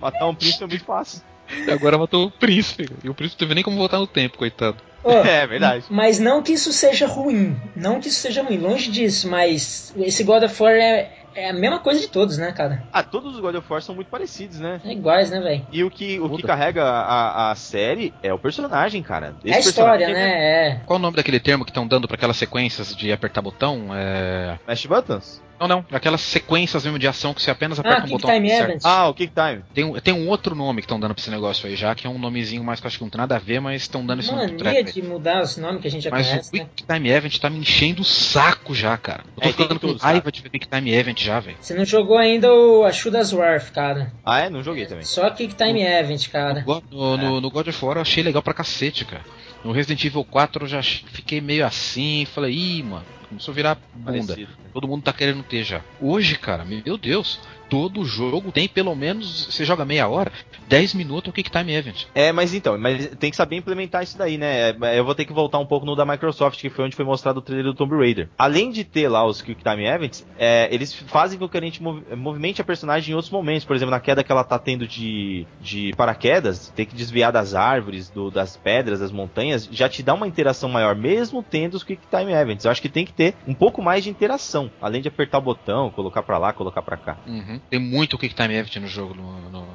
Matar um príncipe é muito fácil. E agora matou o príncipe. E o príncipe não teve nem como voltar no tempo, coitado. Ô, É verdade. Mas não que isso seja ruim. Não que isso seja ruim, longe disso, mas esse God of War é, é a mesma coisa de todos, né, cara? Ah, todos os God of War são muito parecidos, né? É iguais, né, velho? E o que, o que carrega a, a série é o personagem, cara. É a história, né? É. Qual o nome daquele termo que estão dando pra aquelas sequências de apertar botão? É... Mash Buttons? Não, não. Aquelas sequências mesmo de ação que você apenas aperta Ah, um botão. Time certo. Event. Ah, o Kick Time. Tem, um- tem um outro nome que estão dando pra esse negócio aí já, que é um nomezinho mais que eu acho que não tem nada a ver, mas estão dando esse nome pro Mania aí. de mudar os nomes que a gente já Mas o conhece, né? Quick Time Event tá me enchendo o saco já, cara. Eu tô É, ficando com raiva de ver Quick Time Event já, velho. Você não jogou ainda o Ashudas Wharf, cara. Ah, é? Não joguei também. Só Kick Time Event, cara. No, no, no- no God of War eu achei legal pra cacete, cara. No Resident Evil 4 eu já fiquei meio assim, falei, ih, mano, começou a virar bunda. Parecido. Todo mundo tá querendo ter já. Hoje, cara, meu Deus, todo jogo tem pelo menos, você joga meia hora, 10 minutos o Quick Time Event. É, mas então, mas tem que saber implementar isso daí, né? É, Eu vou ter que voltar um pouco no da Microsoft, que foi onde foi mostrado o trailer do Tomb Raider. Além de ter lá os Quick Time Events, é, eles fazem com que a gente mov- movimente a personagem em outros momentos. Por exemplo, na queda que ela tá tendo de, de paraquedas, tem que desviar das árvores, do- das pedras, das montanhas, já te dá uma interação maior, mesmo tendo os Quick Time Events. Eu acho que tem que ter um pouco mais de interação, além de apertar o botão, colocar pra lá, colocar pra cá. Uhum. Tem muito Quick Time Event no jogo, no, no-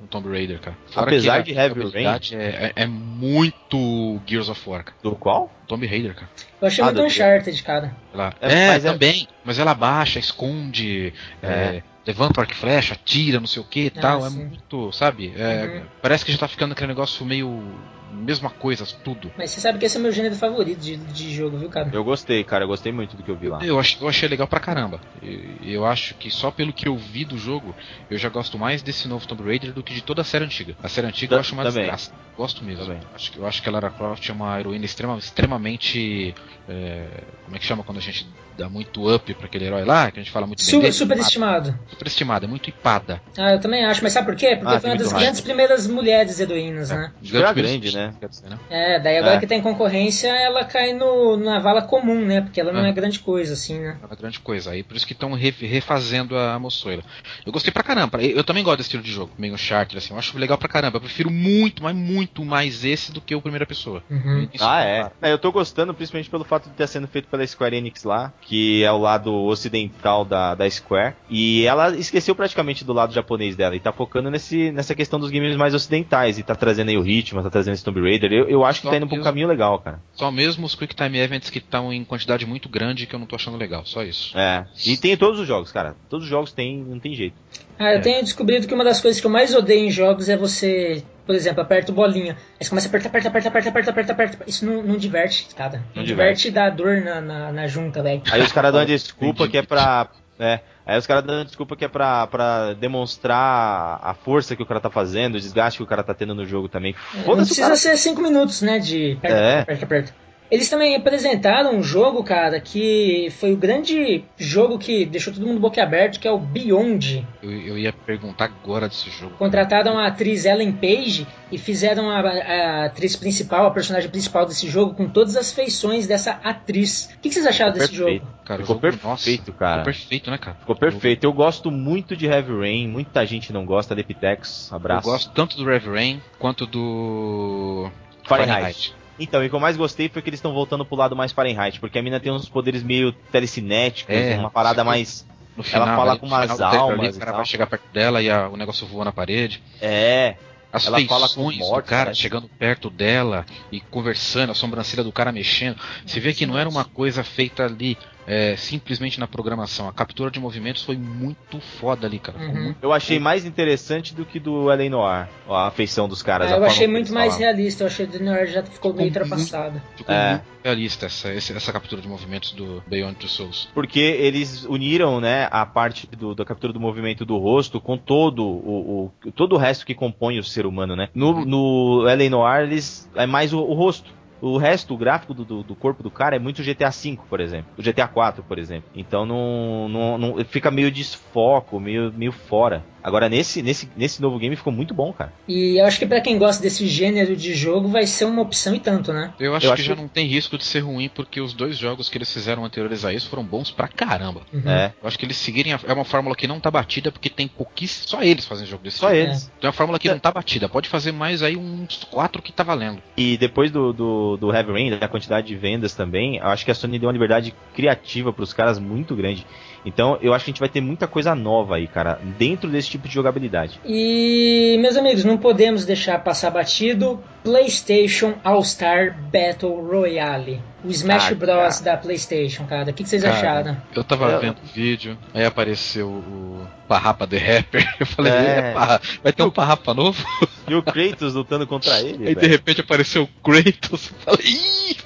no Tomb Raider, cara. Fora Apesar que de a Heavy jogabilidade É, é, é muito Gears of War, cara. Do qual? Tomb Raider, cara. Eu achei Ah, muito Uncharted, cara. Ela- É, é, mas é- também. Mas ela baixa, esconde, é, levanta o arco e flecha, atira, não sei o que e Ah, tal. É muito, sabe? É, Uhum. Parece que já tá ficando aquele negócio meio. mesma coisa, tudo. Mas você sabe que esse é o meu gênero favorito de, de jogo, viu, cara? Eu gostei, cara. Eu gostei muito do que eu vi lá. Eu, ach, eu achei legal pra caramba. E eu acho que só pelo que eu vi do jogo, eu já gosto mais desse novo Tomb Raider do que de toda a série antiga. A série antiga eu Ta- acho uma também. desgraça. Gosto mesmo. Também. Acho que, eu acho que a Lara Croft é uma heroína extrema, extremamente. é, como é que chama quando a gente dá muito up pra aquele herói lá? Que a gente fala muito bem Su dele? superestimado. Superestimada, é muito ipada. Ah, eu também acho, mas sabe por quê? Porque Ah, foi uma das grandes primeiras mulheres heroínas, né? Foi a Gigante grande, né? né? É, daí agora É. que tem concorrência, ela cai no, na vala comum, né? Porque ela não É. é grande coisa, assim, né? É uma grande coisa. Aí por isso que estão refazendo a moçoila. Eu gostei pra caramba. Eu, também gosto desse estilo de jogo, meio charter, assim. Eu acho legal pra caramba. Eu prefiro muito, mas muito mais esse do que o primeira pessoa. Uhum. Isso- Ah, é. É, Eu tô gostando principalmente pelo fato de estar sendo feito pela Square Enix lá, que é o lado ocidental da, da Square. E ela esqueceu praticamente do lado japonês dela e tá focando nesse, nessa questão dos games mais ocidentais. E tá trazendo aí o ritmo, tá trazendo esse Tomb Raider. Eu, eu acho que Só tá indo pra um caminho legal, cara. Só mesmo os Quick Time Events que estão em quantidade muito grande que eu não tô achando legal. Só isso. É. E tem em todos os jogos, cara. Todos os jogos tem, não tem jeito. Ah, eu É. tenho descobrido que uma das coisas que eu mais odeio em jogos é você, por exemplo, aperta o bolinha. Aí você começa a apertar, aperta, aperta, aperta, aperta, aperta, aperta. Isso não, não diverte, cara. Não, Não diverte e dá dor na, na, na junta, velho. Aí os caras dão a [laughs] desculpa que é pra. É. Aí os caras a desculpa que é pra, pra demonstrar a força que o cara tá fazendo, o desgaste que o cara tá tendo no jogo também. Não Foda-se o precisa cara. ser 5 minutos, né? De aperta, É. aperta, aperta. Eles também apresentaram um jogo, cara, que foi o grande jogo que deixou todo mundo boquiaberto, que é o Beyond. Eu, eu ia perguntar agora desse jogo. Contrataram a atriz Ellen Page e fizeram a, a atriz principal, a personagem principal desse jogo, com todas as feições dessa atriz. O que, que vocês acharam desse Perfeito. jogo? Cara, o Ficou jogo, perfeito, nossa, cara. Ficou perfeito, né, cara? Ficou perfeito. Eu gosto muito de Heavy Rain, muita gente não gosta, Epitex, Eu, abraço. eu gosto tanto do Rev Rain quanto do Fahrenheit. Então, e o que eu mais gostei foi que eles estão voltando pro lado mais Fahrenheit, porque a mina tem uns poderes meio telecinéticos, É, uma parada mais. No final, fala ali, com umas trailer ali, almas o cara vai chegar perto dela e a- o negócio voa na parede. É. As Ela fala com os do cara né? chegando perto dela e conversando, a sobrancelha do cara mexendo. Você vê que não era uma coisa feita ali é, simplesmente na programação. A captura de movimentos foi muito foda ali, cara. Uhum. Eu achei mais interessante do que do Ellen Noir, a feição dos caras. A eu achei muito mais realista. Eu achei que o Noir já ficou meio Ficou ultrapassado. Ficou É. muito realista essa, essa captura de movimentos do Beyond Two Souls. Porque eles uniram, né, a parte do, da captura do movimento do rosto com todo o, o- todo o resto que compõe o ser humano, né? No, Uhum. no Ellen Noir, eles é mais o, o rosto. O resto, o gráfico do, do, do corpo do cara é muito GTA V, por exemplo. O GTA 4, por exemplo. Então não, não, não- fica meio desfoco, meio, meio fora. Agora nesse, nesse, nesse novo game ficou muito bom, cara. E eu acho que pra quem gosta desse gênero de jogo vai ser uma opção e tanto, né? Eu acho Eu que acho já que- não tem risco de ser ruim, porque os dois jogos que eles fizeram anteriores a isso foram bons pra caramba. Uhum. É. Eu acho que eles seguirem. a- É uma fórmula que não tá batida, porque tem pouquíssimos. Só eles fazem jogo desse Só tipo. eles. Então é uma fórmula que É. não tá batida. Pode fazer mais aí uns quatro que tá valendo. E depois do, do, do Heavy Rain, da quantidade de vendas também, eu acho que a Sony deu uma liberdade criativa pros caras muito grande. Então eu acho que a gente vai ter muita coisa nova aí, cara, dentro desse tipo de jogabilidade. E, meus amigos, não podemos deixar passar batido PlayStation All-Star Battle Royale. O Smash Ah, Bros. cara. da PlayStation, cara. O que, que vocês Cara, acharam? Eu tava Eu- vendo o vídeo, aí apareceu o Parrapa The Rapper. [laughs] Eu falei, É. é. Parra- vai ter um Parrapa novo? E o Kratos lutando contra [laughs] ele, Aí de repente apareceu o Kratos. [laughs] Eu falei, ih,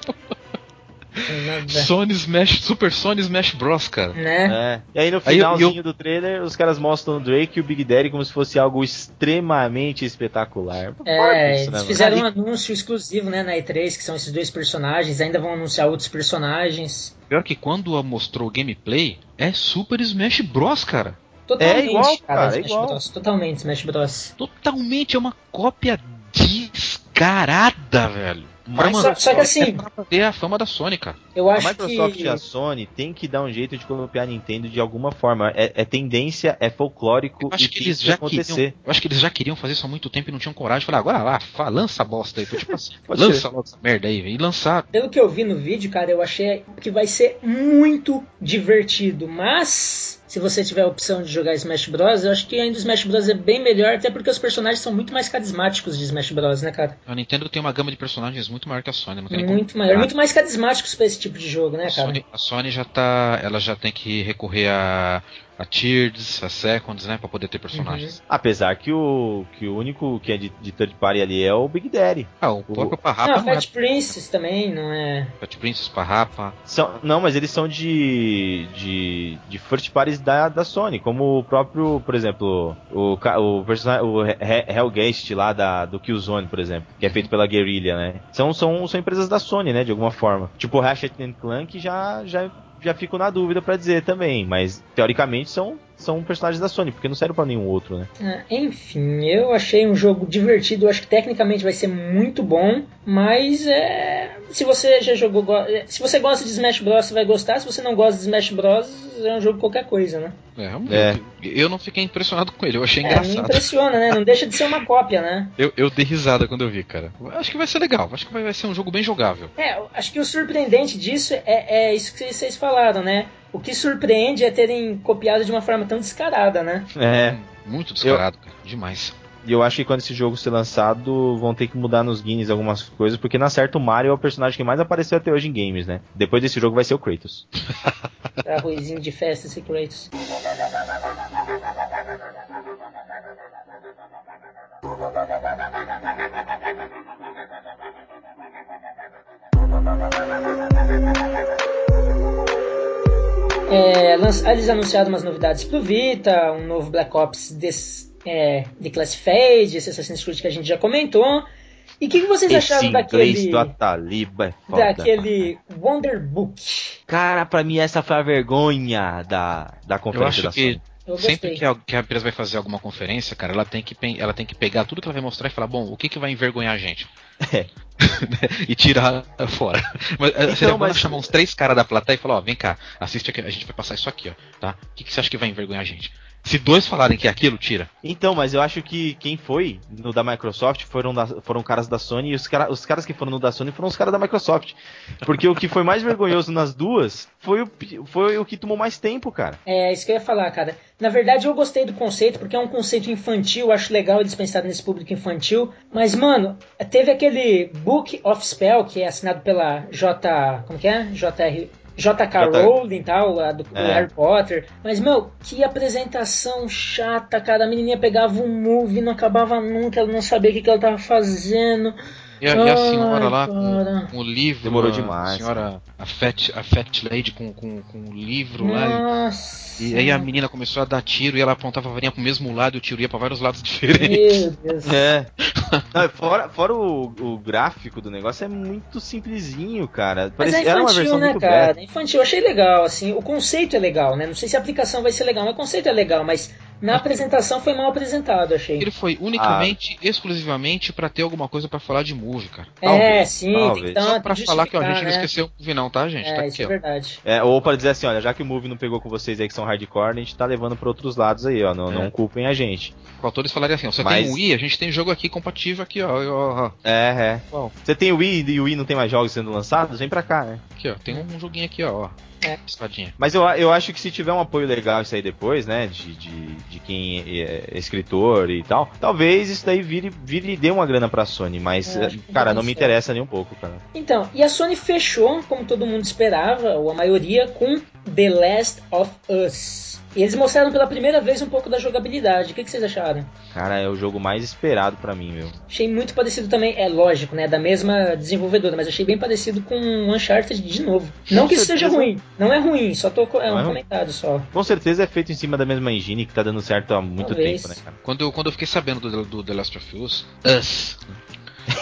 Nada. Sony Smash, Super Sony Smash Bros, cara. Né? É. E aí no Aí eu- finalzinho do trailer, os caras mostram o Drake e o Big Daddy como se fosse algo extremamente espetacular. É, né, eles mano? fizeram um anúncio exclusivo né, na E3, que são esses dois personagens. Ainda vão anunciar outros personagens. Pior que quando mostrou o gameplay, é Super Smash Bros, cara. Totalmente, É igual, cara, é Smash igual. Bros. Totalmente Smash Bros. Totalmente é uma cópia descarada, velho. Mas Só, só que assim, É pra ter a fama da Sony, cara. eu A acho Microsoft que. e a Sony tem que dar um jeito de copiar a Nintendo de alguma forma. É, é tendência, é folclórico Eu acho e que tem eles que já acontecer. queriam. Eu acho que eles já queriam fazer isso há muito tempo e não tinham coragem. Falaram, agora lá, fa- lança a bosta aí. Foi tipo assim, [laughs] Pode lança logo essa merda aí, velho. E lançar. Pelo que eu vi no vídeo, cara, eu achei que vai ser muito divertido. Mas, se você tiver a opção de jogar Smash Bros., eu acho que ainda o Smash Bros. é bem melhor, até porque os personagens são muito mais carismáticos de Smash Bros., né, cara? A Nintendo tem uma gama de personagens muito maior que a Sony. Não tem Muito maior, muito mais carismáticos pra esse tipo de jogo, né, A cara? Sony, a Sony já tá. Ela já tem que recorrer a, a Tears, a Seconds, né? Pra poder ter personagens. Apesar que o, que o único que é de, de third party ali é o Big Daddy. Ah, o próprio Não, Parrapa não, é. Fat Princess também, não é? Pet Princess, Parrapa. São, não, mas eles são de, de, de first parties da, da Sony, como o próprio, por exemplo, o, o, persona- o He- He- Hellgeist lá da, do Killzone, por exemplo, que é feito pela Guerrilla, né? São, são, são empresas da Sony, né, de alguma forma. Tipo o Ratchet and Clank já, já, já fico na dúvida pra dizer também, mas teoricamente são, são personagens da Sony, porque não serve pra nenhum outro, né? Ah, enfim, eu achei um jogo divertido, eu acho que tecnicamente vai ser muito bom, mas é. Se você já jogou. go- Se você gosta de Smash Bros, você vai gostar. Se você não gosta de Smash Bros, é um jogo qualquer coisa, né? É, um É. jogo Eu não fiquei impressionado com ele, eu achei É, me engraçado. impressiona, né? Não deixa de ser uma cópia, né? [laughs] Eu, eu dei risada quando eu vi, cara. Acho que vai ser legal, acho que vai, vai ser um jogo bem jogável. É, eu acho que o surpreendente disso é, é isso que vocês falaram, né? O que surpreende é terem copiado de uma forma tão descarada, né? É. Muito descarado, cara. Demais. E eu acho que quando esse jogo ser lançado, vão ter que mudar nos Guinness algumas coisas, porque na certa o Mario é o personagem que mais apareceu até hoje em games, né? Depois desse jogo vai ser o Kratos. [laughs] Arrozinho de festa secretos. É, eles anunciaram umas novidades pro Vita, um novo Black Ops des, é, Declassified, esse Assassin's Creed que a gente já comentou. E o que, que vocês Esse acharam daquele. do Ataliba é foda. daquele Wonder Book? Cara, pra mim essa foi a vergonha da, da Eu conferência da Sony. Eu sempre que a, que a empresa vai fazer alguma conferência, cara, ela tem que, ela tem que pegar tudo que ela vai mostrar e falar, bom, o que, que vai envergonhar a gente? [laughs] É. [laughs] e tirar fora. Mas, eh, seria bom mas- chamar uns três caras da plateia e falar, ó, vem cá, assiste aqui, a gente vai passar isso aqui, ó, tá? O que, que você acha que vai envergonhar a gente? Se dois falarem que é aquilo, tira. Então, mas eu acho que quem foi no da Microsoft foram, da- foram caras da Sony e os, cara, os caras que foram no da Sony foram os caras da Microsoft. Porque o que foi mais vergonhoso nas duas foi o, foi o que tomou mais tempo, cara. É, isso que eu ia falar, cara. Na verdade, eu gostei do conceito, porque é um conceito infantil, acho legal eles pensarem nesse público infantil. Mas, mano, teve aquele Book of Spell, que é assinado pela J. Como que é? JR. JK Rowling e tal, a do, do É. Harry Potter. Mas, meu, que apresentação chata, cara. A menininha pegava um move, não acabava nunca, ela não sabia o que, que ela tava fazendo. E a, e a Ai, senhora lá com, com o livro. Demorou a demais, senhora, a Fat, a Fat Lady com, com, com o livro lá. Nossa. E, e aí a menina começou a dar tiro e ela apontava a varinha pro mesmo lado e o tiro ia pra vários lados [laughs] diferentes. Meu Deus. É. Não, fora fora o, o gráfico do negócio, é muito simplesinho, cara. Mas é Parecia- era uma infantil, versão né, muito cara? beta. Infantil, achei legal, assim. O conceito é legal, né? Não sei se a aplicação vai ser legal, mas o conceito é legal, mas na apresentação foi mal apresentado, achei. Ele foi unicamente, exclusivamente pra ter alguma coisa pra falar de movie, cara. É, talvez, sim, talvez. tem Só pra falar que ó, a gente não justificar, né? esqueceu o movie não, tá, gente? É, tá isso aqui, é verdade. É, ou para dizer assim, olha, já que o movie não pegou com vocês aí que são hardcore, a gente tá levando pra outros lados aí, ó. Não, É. não culpem a gente. Faltou eles falarem assim, ó, você Mas- tem Wii, a gente tem jogo aqui compatível aqui, ó, ó, ó, É, é. Qual? Você tem o Wii e o Wii não tem mais jogos sendo lançados? Vem pra cá, né? aqui, ó, tem um joguinho aqui, ó, ó. É. Espadinha. Mas eu, eu acho que se tiver um apoio legal isso aí depois, né? De, de, de quem é escritor e tal, talvez isso daí vire, vire e dê uma grana pra Sony. Mas, que cara, não me interessa nem um pouco, cara. Então, e a Sony fechou, como todo mundo esperava, ou a maioria, com The Last of Us. E eles mostraram pela primeira vez um pouco da jogabilidade. O que, que vocês acharam? Cara, é o jogo mais esperado pra mim, meu. Achei muito parecido também, é lógico, né? Da mesma desenvolvedora, mas achei bem parecido com Uncharted de novo. Não que isso seja ruim, não é ruim, só tô. É um é só. Com certeza é feito em cima da mesma engine que tá dando certo há muito Talvez. tempo, né, cara? Quando eu, quando eu fiquei sabendo do, do The Last of Us, Us,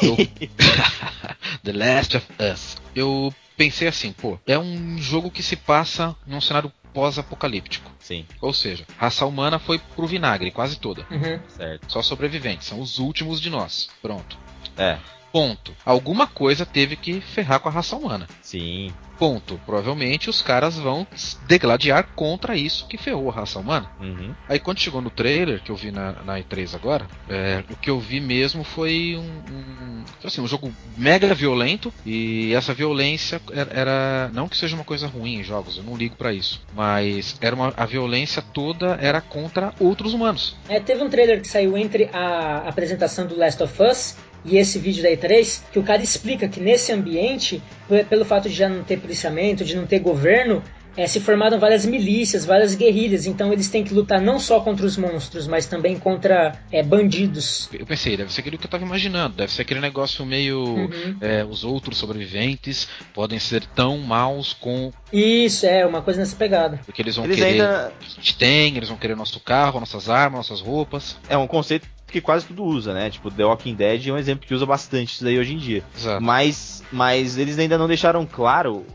eu- [laughs] [laughs] The Last of Us, eu pensei assim, pô, é um jogo que se passa num cenário pós-apocalíptico. Sim, Ou seja, a raça humana foi pro vinagre, quase toda. Uhum. certo. Só sobreviventes, são os últimos de nós. Pronto. É, Ponto. Alguma coisa teve que ferrar com a raça humana. sim. Ponto. Provavelmente os caras vão degladiar contra isso que ferrou a raça humana. Uhum. Aí quando chegou no trailer, que eu vi na, na E3 agora, é, o que eu vi mesmo foi um, um, assim, um jogo mega violento e essa violência era, era- não que seja uma coisa ruim em jogos, eu não ligo pra isso, mas era uma, a violência toda era contra outros humanos. É, teve um trailer que saiu entre a apresentação do Last of Us e esse vídeo da E3, que o cara explica que nesse ambiente, pelo fato de já não ter policiamento, de não ter governo, é, se formaram várias milícias, várias guerrilhas, então eles têm que lutar não só contra os monstros, mas também contra é, bandidos. Eu pensei, deve ser aquilo que eu tava imaginando, deve ser aquele negócio meio Uhum. é, os outros sobreviventes podem ser tão maus com Isso, é, uma coisa nessa pegada. porque eles vão Eles querer ainda. o que a gente tem, eles vão querer nosso carro, nossas armas, nossas roupas. É um conceito que quase tudo usa, né? Tipo, The Walking Dead é um exemplo que usa bastante isso daí hoje em dia. Exato. Mas, mas eles ainda não deixaram claro.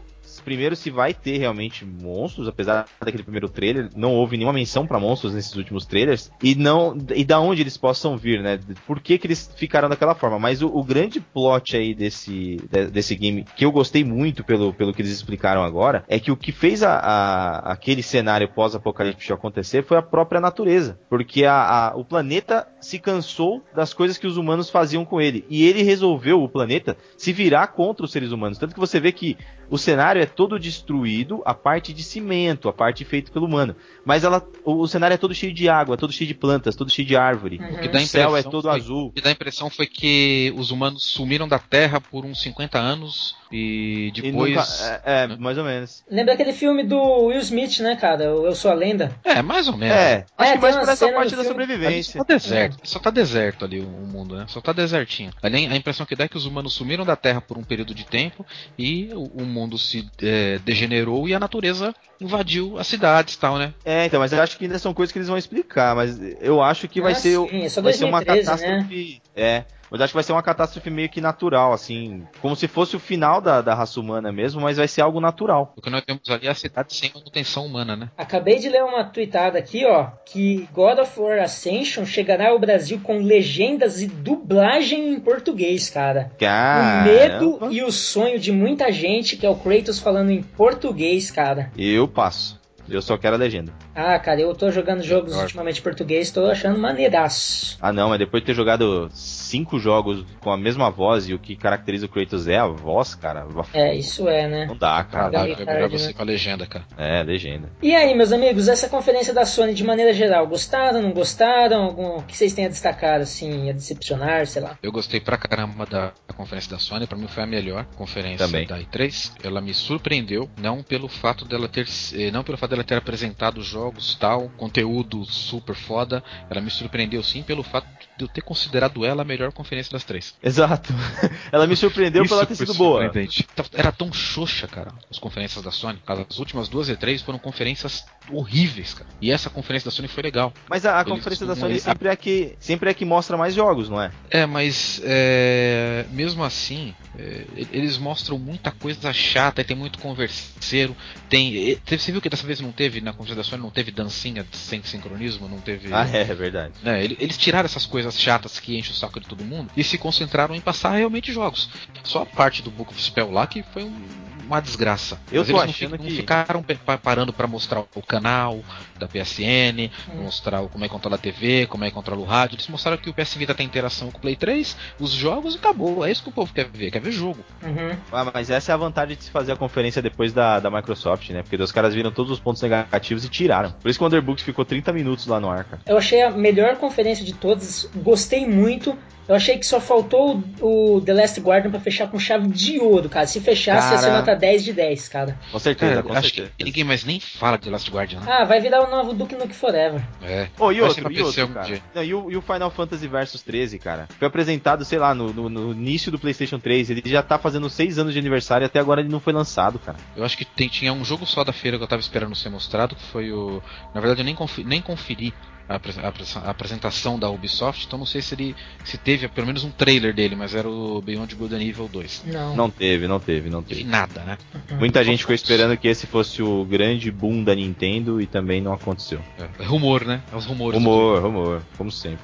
Primeiro, se vai ter realmente monstros, apesar daquele primeiro trailer, não houve nenhuma menção pra monstros nesses últimos trailers, e não e da onde eles possam vir, né? Por que, que eles ficaram daquela forma? Mas o, o grande plot aí desse, de- desse game, que eu gostei muito pelo, pelo que eles explicaram agora, é que o que fez a, a- aquele cenário pós-apocalíptico acontecer foi a própria natureza. Porque a, a- o planeta se cansou das coisas que os humanos faziam com ele. E ele resolveu, o planeta, se virar contra os seres humanos. Tanto que você vê que o cenário é todo destruído, a parte de cimento, a parte feita pelo humano. Mas ela, o, o cenário é todo cheio de água, todo cheio de plantas, todo cheio de árvore. Uhum. O que dá O céu é impressão todo foi- azul. O que dá a impressão foi que os humanos sumiram da Terra por uns 50 anos e E depois. nunca- é, é, mais ou menos. Lembra aquele filme do Will Smith, né, cara? Eu Sou a Lenda? É, mais ou menos. É, É, acho que tem mais por essa parte da sobrevivência. só tá deserto, só tá deserto ali o, o mundo, né? Só tá desertinho. Ali a impressão que dá é que os humanos sumiram da Terra por um período de tempo e o, o mundo se é, degenerou e a natureza invadiu as cidades e tal, né? É, então, mas eu acho que ainda são coisas que eles vão explicar, mas eu acho que vai Ah, ser, sim, é vai ser uma 2013, né? catástrofe. É, Mas acho que vai ser uma catástrofe meio que natural, assim. Como se fosse o final da, da raça humana mesmo, mas vai ser algo natural. O que nós temos ali é a cidade sem manutenção humana, né? Acabei de ler uma tweetada aqui, ó, que God of War Ascension chegará ao Brasil com legendas e dublagem em português, cara. Cara. O medo e o sonho de muita gente que é o Kratos falando em português, cara. Eu passo. Eu só quero a legenda. Ah, cara, eu tô jogando jogos Claro. ultimamente em português, tô achando maneiraço. Ah, não, mas depois de ter jogado cinco jogos com a mesma voz e o que caracteriza o Kratos é a voz, cara. É, isso é, né? Não dá, cara. Caralho. É melhor tarde, você né? com a legenda, cara. É, legenda. E aí, meus amigos, essa conferência da Sony de maneira geral, gostaram, não gostaram? Algum... O que vocês têm a destacar, assim, a decepcionar, sei lá? Eu gostei pra caramba da, da conferência da Sony, pra mim foi a melhor conferência Também. da E3. Ela me surpreendeu, não pelo fato dela ter, eh, não pelo fato dela ter apresentado jogos tal, conteúdo super foda. Ela me surpreendeu sim pelo fato de eu ter considerado ela a melhor conferência das três. Exato. [laughs] Ela me surpreendeu por ela ter sido boa. surpreendente. Era tão xoxa, cara, as conferências da Sony. As últimas duas E3 foram conferências horríveis, cara. E essa conferência da Sony foi legal. Mas a, a conferência da Sony sempre é, que, sempre é que mostra mais jogos, não é? É, mas é, mesmo assim, é, eles mostram muita coisa chata, e tem muito converseiro, tem. e- Você viu que dessa vez não teve, na Sony, não teve dancinha sem sincronismo, não teve. Ah, é, é verdade. né, ele- eles tiraram essas coisas chatas que enchem o saco de todo mundo e se concentraram em passar realmente jogos. Só a parte do Book of Spell lá que foi um- uma desgraça. Eu Mas tô eles não, achando fi- que- não ficaram parando pra mostrar o canal da PSN, Hum. mostrar como é que controla a TV, como é que controla o rádio. Eles mostraram que o PS Vita tem interação com o Play 3, os jogos e acabou. É isso que o povo quer ver, quer ver jogo. Uhum. Ah, mas essa é a vantagem de se fazer a conferência depois da, da Microsoft, né? Porque os caras viram todos os pontos negativos e tiraram. Por isso que o Underbooks ficou 30 minutos lá no ar, cara. Eu achei a melhor conferência de todas, gostei muito. Eu achei que só faltou o, o The Last Guardian pra fechar com chave de ouro, cara. Se fechasse, ia ser Cara. nota 10 de 10, cara. Com certeza, Cara, com acho certeza. que ninguém mais nem fala de Last Guardian, né? Ah, vai virar o novo Duke Nukem Forever. É. Oh, e Vai outro, e outro, cara. Não, e, o, e o Final Fantasy Versus 13, cara? Foi apresentado, sei lá, no, no- no início do PlayStation 3. Ele já tá fazendo 6 anos de aniversário e até agora ele não foi lançado, cara. Eu acho que tem- tinha um jogo só da feira que eu tava esperando ser mostrado, que foi o. Na verdade, eu nem, confi- nem conferi a, a a apresentação da Ubisoft, então não sei se ele se teve pelo menos um trailer dele, mas era o Beyond Good and Evil 2. Não. Não teve, não teve, não E teve. nada, né? Muita gente ficou esperando que esse fosse o grande boom da Nintendo e também não aconteceu. É, é rumor, né? É os rumores. Rumor, rumor, como sempre.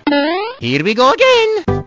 Here we go again.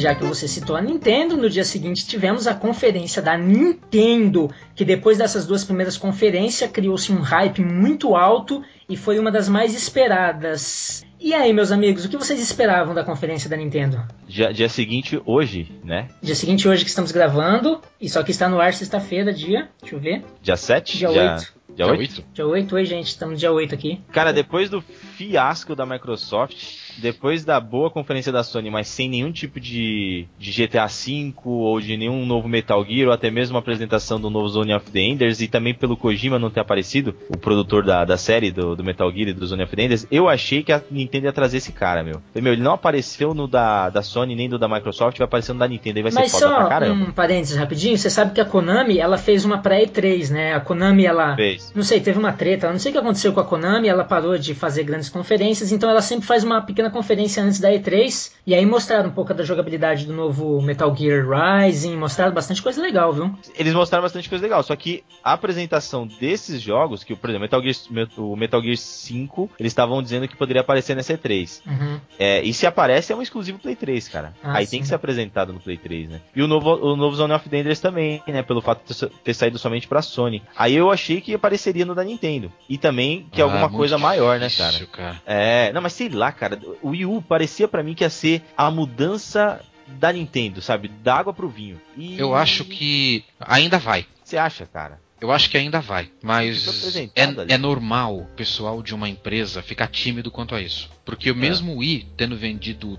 Já que você citou a Nintendo, no dia seguinte tivemos a conferência da Nintendo, que depois dessas duas primeiras conferências criou-se um hype muito alto e foi uma das mais esperadas. E aí, meus amigos, o que vocês esperavam da conferência da Nintendo? Dia, dia seguinte, hoje, né? Dia seguinte, hoje que estamos gravando, e só que está no ar sexta-feira, dia. Deixa eu ver. Dia 7? Dia Dia, 8. dia Dia 8? 8? Dia 8, oi, gente, estamos no dia 8 aqui. Cara, depois do fiasco da Microsoft, depois da boa conferência da Sony, mas sem nenhum tipo de, de GTA V ou de nenhum novo Metal Gear, ou até mesmo uma apresentação do novo Zone of the Enders, e também pelo Kojima não ter aparecido, o produtor da, da série do, do Metal Gear e do Zone of the Enders, eu achei que a Nintendo ia trazer esse cara, meu. Meu, ele não apareceu no da, da Sony nem no da Microsoft, vai aparecer no da Nintendo, aí vai Mas ser foda pra caramba. um parênteses rapidinho, você sabe que a Konami, ela fez uma pra E3, né? A Konami, ela... Fez. Não sei, teve uma treta, não sei o que aconteceu com a Konami, ela parou de fazer grandes conferências, então ela sempre faz uma pequena conferência antes da E3, e aí mostraram um pouco da jogabilidade do novo Metal Gear Rising, mostraram bastante coisa legal, viu? Eles mostraram bastante coisa legal, só que a apresentação desses jogos, que por exemplo, Metal Gear, o Metal Gear 5, eles estavam dizendo que poderia aparecer nessa E3. Uhum. É, e se aparece é um exclusivo Play 3, cara. Ah, Aí sim. tem que ser apresentado no Play 3, né? E o novo, o novo Zone of the Enders também, né? Pelo fato de ter- saído somente pra Sony. Aí eu achei que apareceria no da Nintendo. E também que Ah, alguma coisa maior, né, cara? difícil, cara? É, não, mas sei lá, cara. O Wii U parecia pra mim que ia ser a mudança da Nintendo, sabe? Da água pro vinho. E... Eu acho que ainda vai. Você acha, cara? Eu acho que ainda vai, mas é, é normal o pessoal de uma empresa ficar tímido quanto a isso. Porque o mesmo Wii, tendo vendido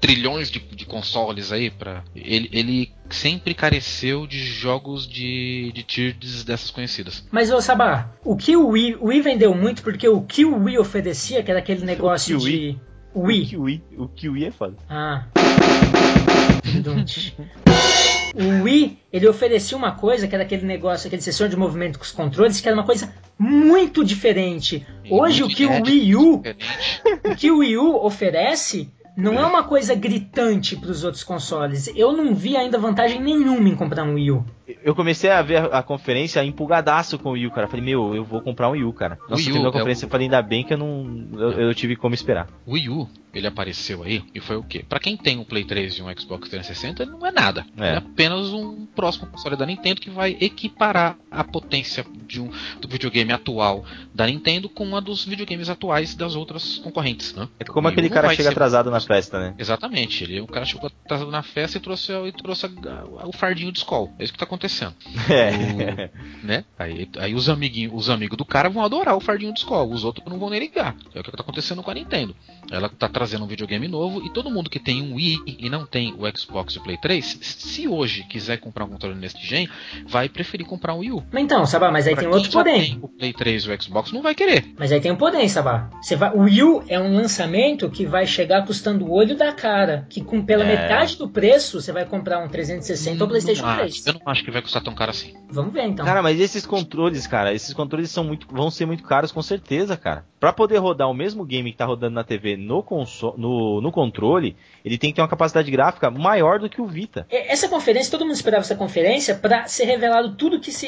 trilhões de, de consoles aí, pra, ele, ele sempre careceu de jogos de, de tiers dessas conhecidas. Mas, ô Sabá, o que o Wii, o Wii vendeu muito porque o que o Wii oferecia, que era aquele negócio Kiwi? de... O Wii. Kiwi, o Kiwi é foda. Ah. [laughs] O Wii, ele oferecia uma coisa que era aquele negócio, aquele sensor de movimento com os controles, que era uma coisa muito diferente. Hoje o que o Wii U, [laughs] o que o Wii U oferece não é uma coisa gritante para os outros consoles. Eu não vi ainda vantagem nenhuma em comprar um Wii U. Eu comecei a ver a, a conferência empolgadaço com o Wii U, cara. Falei, meu, eu vou comprar um Wii U, cara. Nossa, Wii U terminou a é conferência, o- eu falei, ainda bem que eu não. Eu, eu tive como esperar. Wii U, ele apareceu aí e foi o quê? Pra quem tem um Play 3 e um Xbox 360, ele não é nada. É. É apenas um próximo console da Nintendo que vai equiparar a potência de um, do videogame atual da Nintendo com a dos videogames atuais das outras concorrentes, né? É como O Wii aquele cara chega atrasado na festa, né? Exatamente, ele, o cara chegou atrasado na festa e trouxe, e trouxe a- o fardinho de escola. É isso que tá acontecendo. [laughs] É. né? Aí, aí os amiguinhos, os amigos do cara vão adorar o fardinho de escola, os outros não vão nem ligar. É o que tá acontecendo com a Nintendo. Ela tá trazendo um videogame novo e todo mundo que tem um Wii e não tem o Xbox e o Play 3, se hoje quiser comprar um controle nesse gen, vai preferir comprar um Wii U. Mas então, Sabá, mas aí Pra tem quem outro porém. tem o Play 3 e o Xbox não vai querer. Mas aí tem um porém, Sabá. Você vai, o Wii U é um lançamento que vai chegar custando o olho da cara. Que com pela É. metade do preço você vai comprar um 360 ou PlayStation não acho. 3. Eu não acho que vai custar tão caro assim. Vamos ver então. Cara, mas esses controles, cara, esses controles são muito, vão ser muito caros com certeza, cara. Pra poder rodar o mesmo game que tá rodando na TV no, conso no, no controle, ele tem que ter uma capacidade gráfica maior do que o Vita. Essa conferência, todo mundo esperava essa conferência pra ser revelado tudo que se.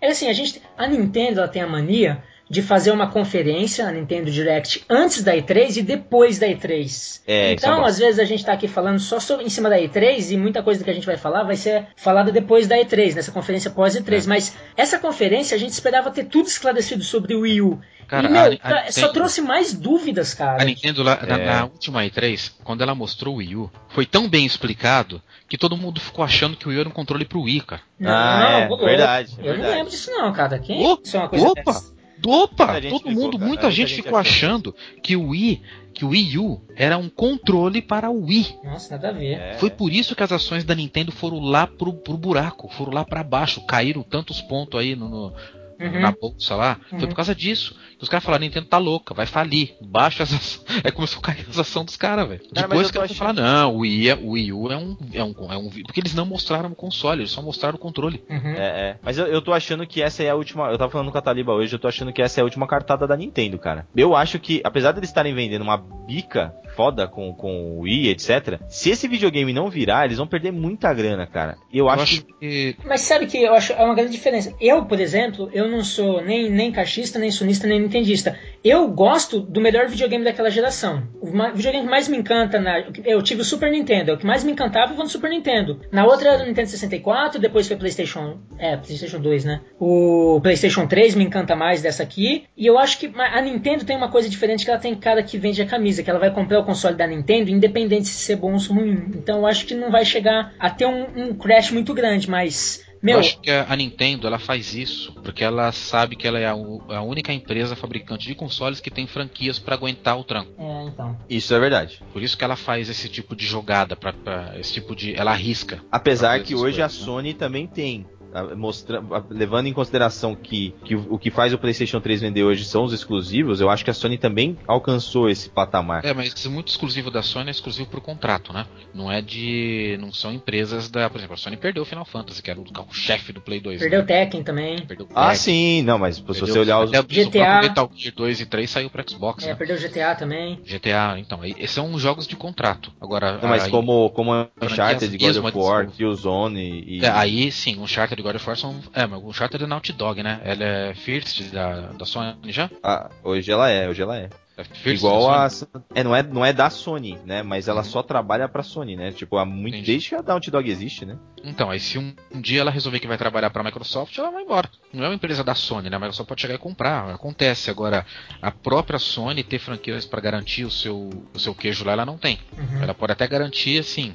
É assim, a gente. A Nintendo ela tem a mania de fazer uma conferência, a Nintendo Direct, antes da E3 e depois da E3. É, é então, às vezes a gente tá aqui falando só sobre, em cima da E3 e muita coisa que a gente vai falar vai ser falada depois da E3, nessa conferência pós É. E3. Mas essa conferência a gente esperava ter tudo esclarecido sobre o Wii U. Cara, e, meu, a- a tá- só Nintendo- trouxe mais dúvidas, cara. A Nintendo, lá, na, É. na última E3, quando ela mostrou o Wii U, foi tão bem explicado que todo mundo ficou achando que o Wii U era um controle pro Wii, cara. Não, Ah, é, ô, louco. verdade, é Eu não verdade. lembro disso não, cara. Quem isso é uma coisa opa! dessa? Opa! Todo ficou, mundo, cara, muita gente gente ficou achando que o Wii, que o Wii U era um controle para o Wii. Nossa, nada a ver. É. Foi por isso que as ações da Nintendo foram lá pro, pro buraco, foram lá para baixo, caíram tantos pontos aí no, no- Uhum. na bolsa lá. Uhum. Foi por causa disso. Os caras falaram, Nintendo tá louca, vai falir. Baixa as ações. [laughs] Aí começou a cair as ações dos caras, velho. Depois que eles falaram, não, o Wii, é- o Wii U é um, é, um, é um. Porque eles não mostraram o console, eles só mostraram o controle. Uhum. É, é. Mas eu, eu tô achando que essa é a última. Eu tava falando com a Taliba hoje, eu tô achando que essa é a última cartada da Nintendo, cara. Eu acho que, apesar de eles estarem vendendo uma bica foda com, com o Wii, etc., se esse videogame não virar, eles vão perder muita grana, cara. Eu, Eu acho, acho que. que. Mas sabe que eu acho é uma grande diferença. Eu, por exemplo, eu não sou nem, nem caixista, nem sunista, nem nintendista. Eu gosto do melhor videogame daquela geração. O videogame que mais me encanta na. Eu tive o Super Nintendo, é o que mais me encantava vou no Super Nintendo. Na outra era o Nintendo 64, depois foi PlayStation. É, PlayStation 2, né? O PlayStation 3 me encanta mais dessa aqui. E eu acho que a Nintendo tem uma coisa diferente que ela tem cara que vende a camisa, que ela vai comprar o console da Nintendo, independente se ser bom ou ruim. Então eu acho que não vai chegar a ter um, um crash muito grande, mas. Meu, Eu acho que a Nintendo ela faz isso porque ela sabe que ela é a, u- a única empresa fabricante de consoles que tem franquias para aguentar o tranco. É, então. Isso é verdade. Por isso que ela faz esse tipo de jogada, pra, pra- esse tipo de. Ela arrisca. Apesar que hoje coisas, a né? Sony também tem. A- Mostra, a- levando em consideração que, que o o que faz o PlayStation 3 vender hoje são os exclusivos, eu acho que a Sony também alcançou esse patamar. É, mas isso é muito exclusivo da Sony é exclusivo por contrato, né? Não é de. Não são empresas da. Por exemplo, a Sony perdeu o Final Fantasy, que era o carro-chefe do Play 2. Perdeu o né? Tekken também. Perdeu o Ah, Tekken, sim, não, mas se perdeu- você olhar os. O GTA. próprio Metal Gear 2 e 3 saiu pro Xbox, É, né? perdeu o GTA também. GTA, então, são jogos de contrato. Agora, Não, mas aí- como, como franquias Uncharted, God of War. Killzone e. É, aí sim, o Uncharted God of War são. É, mas o Uncharted é Naughty Dog, né? Ela é First da, da Sony já? Ah, hoje ela é, hoje ela é. É First Igual a. É, não é, não é da Sony, né? Mas ela só trabalha pra Sony, né? Tipo, há muito. Entendi. Desde que a Naughty Dog existe, né? Então, aí se um, um dia ela resolver que vai trabalhar pra Microsoft, ela vai embora. Não é uma empresa da Sony, né? A Microsoft pode chegar e comprar. Acontece. Agora, a própria Sony ter franquias pra garantir o seu, o seu queijo lá, ela não tem. Uhum. Ela pode até garantir, assim,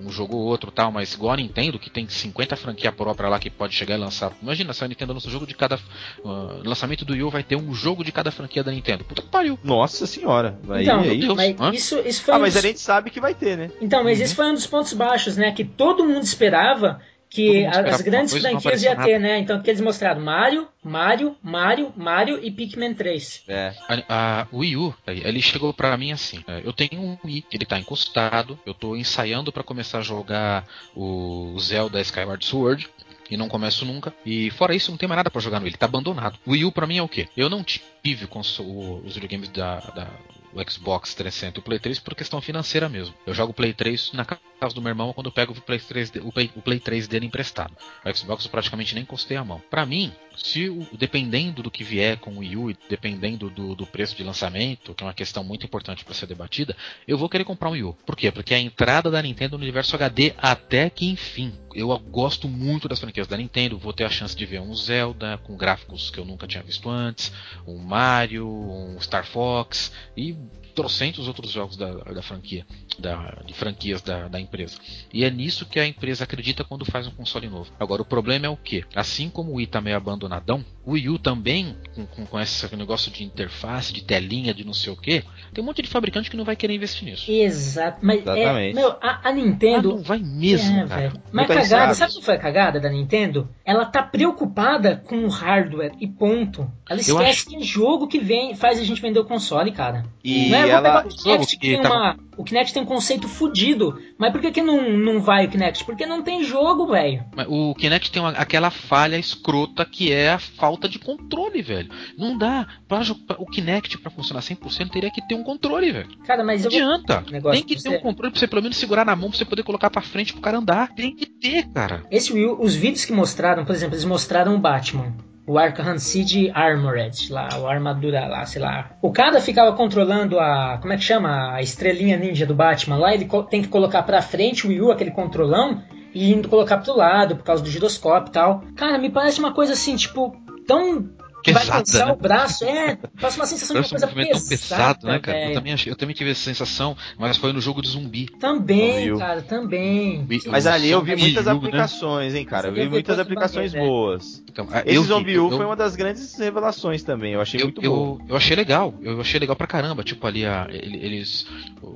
um jogo ou outro tal, mas igual a Nintendo, que tem 50 franquia própria lá que pode chegar e lançar. Imagina se a Nintendo lança um jogo de cada. ah, lançamento do Wii U vai ter um jogo de cada franquia da Nintendo. Puta que pariu. Nossa senhora. Aí, Então, aí. Deus, mas isso, isso foi Ah, um mas a dos- gente sabe que vai ter, né? Então, mas Uhum. esse foi um dos pontos baixos, né? Que todo mundo esperava que as grandes coisa franquias ia ter, né? Então, que eles mostraram Mario, Mario, Mario, Mario e Pikmin 3. É. A, a Wii U, ele chegou pra mim assim: é, eu tenho um Wii, ele tá encostado, eu tô ensaiando pra começar a jogar o Zelda Skyward Sword. E não começo nunca. E fora isso, não tem mais nada pra jogar no Wii. Ele tá abandonado. O Wii U pra mim é o quê? Eu não tive o conso- o- os videogames da, da- o Xbox 360 e o Play 3 por questão financeira mesmo. Eu jogo o Play 3 na casa do meu irmão quando eu pego o Play 3, de- o Play, o Play 3 dele emprestado. O Xbox eu praticamente nem encostei a mão. Pra mim, se dependendo do que vier com o Wii U e dependendo do, do preço de lançamento, que é uma questão muito importante para ser debatida, eu vou querer comprar um Wii U. Por quê? Porque é a entrada da Nintendo no universo HD até que enfim. Eu gosto muito das franquias da Nintendo, vou ter a chance de ver um Zelda com gráficos que eu nunca tinha visto antes, um Mario, um Star Fox e trocentos outros jogos da, da franquia, da- de franquias da, da empresa. E é nisso que a empresa acredita quando faz um console novo. Agora, o problema é o que? Assim como o Wii tá meio abandonadão, o Wii U também, com, com, com esse negócio de interface, de telinha, de não sei o que, tem um monte de fabricante que não vai querer investir nisso. Exato. Mas, é, Exatamente. meu, a, a Ah, Nintendo. não vai mesmo, É, cara. Mas Muito a cagada, sabe o que foi a cagada da Nintendo? Ela tá preocupada com o hardware e ponto. Ela esquece acho- que é jogo que vem, faz a gente vender o console, cara. E não é, eu vou ela. pegar o Kinect, que tem uma, o Kinect tem um conceito fudido. Mas por que, que não, não vai o Kinect? Porque não tem jogo, velho. O Kinect tem uma- aquela falha escrota que é a falta de controle, velho. Não dá. Pra, pra- o Kinect, pra funcionar 100%, teria que ter um controle, velho. Cara, mas Não vou adianta. negócio Tem que ter um controle pra você pelo menos segurar na mão pra você poder colocar pra frente pro cara andar. Tem que ter, cara. Esse os vídeos que mostraram, por exemplo, eles mostraram o Batman. O Arkham City Armored, lá, o armadura lá, sei lá. O cara ficava controlando a. Como é que chama? A estrelinha ninja do Batman lá. Ele tem que colocar pra frente o Wii U, aquele controlão, e indo colocar pro lado, por causa do giroscópio e tal. Cara, me parece uma coisa assim, tipo, tão. Que vai cansar né? o braço. É, passa uma sensação de uma um coisa tão pesada, pesado, né, cara? Eu também, achei- eu também tive essa sensação, mas foi no jogo de zumbi. Também, cara, também. Mas ali eu vi muitas U, né? aplicações, hein, cara. Eu vi muitas do aplicações bagulho, né? boas. Então, ah, Esse Zombie U eu- foi uma das grandes revelações também. Eu achei eu, muito bom. eu, eu achei legal, eu achei legal pra caramba, tipo ali a, ele- eles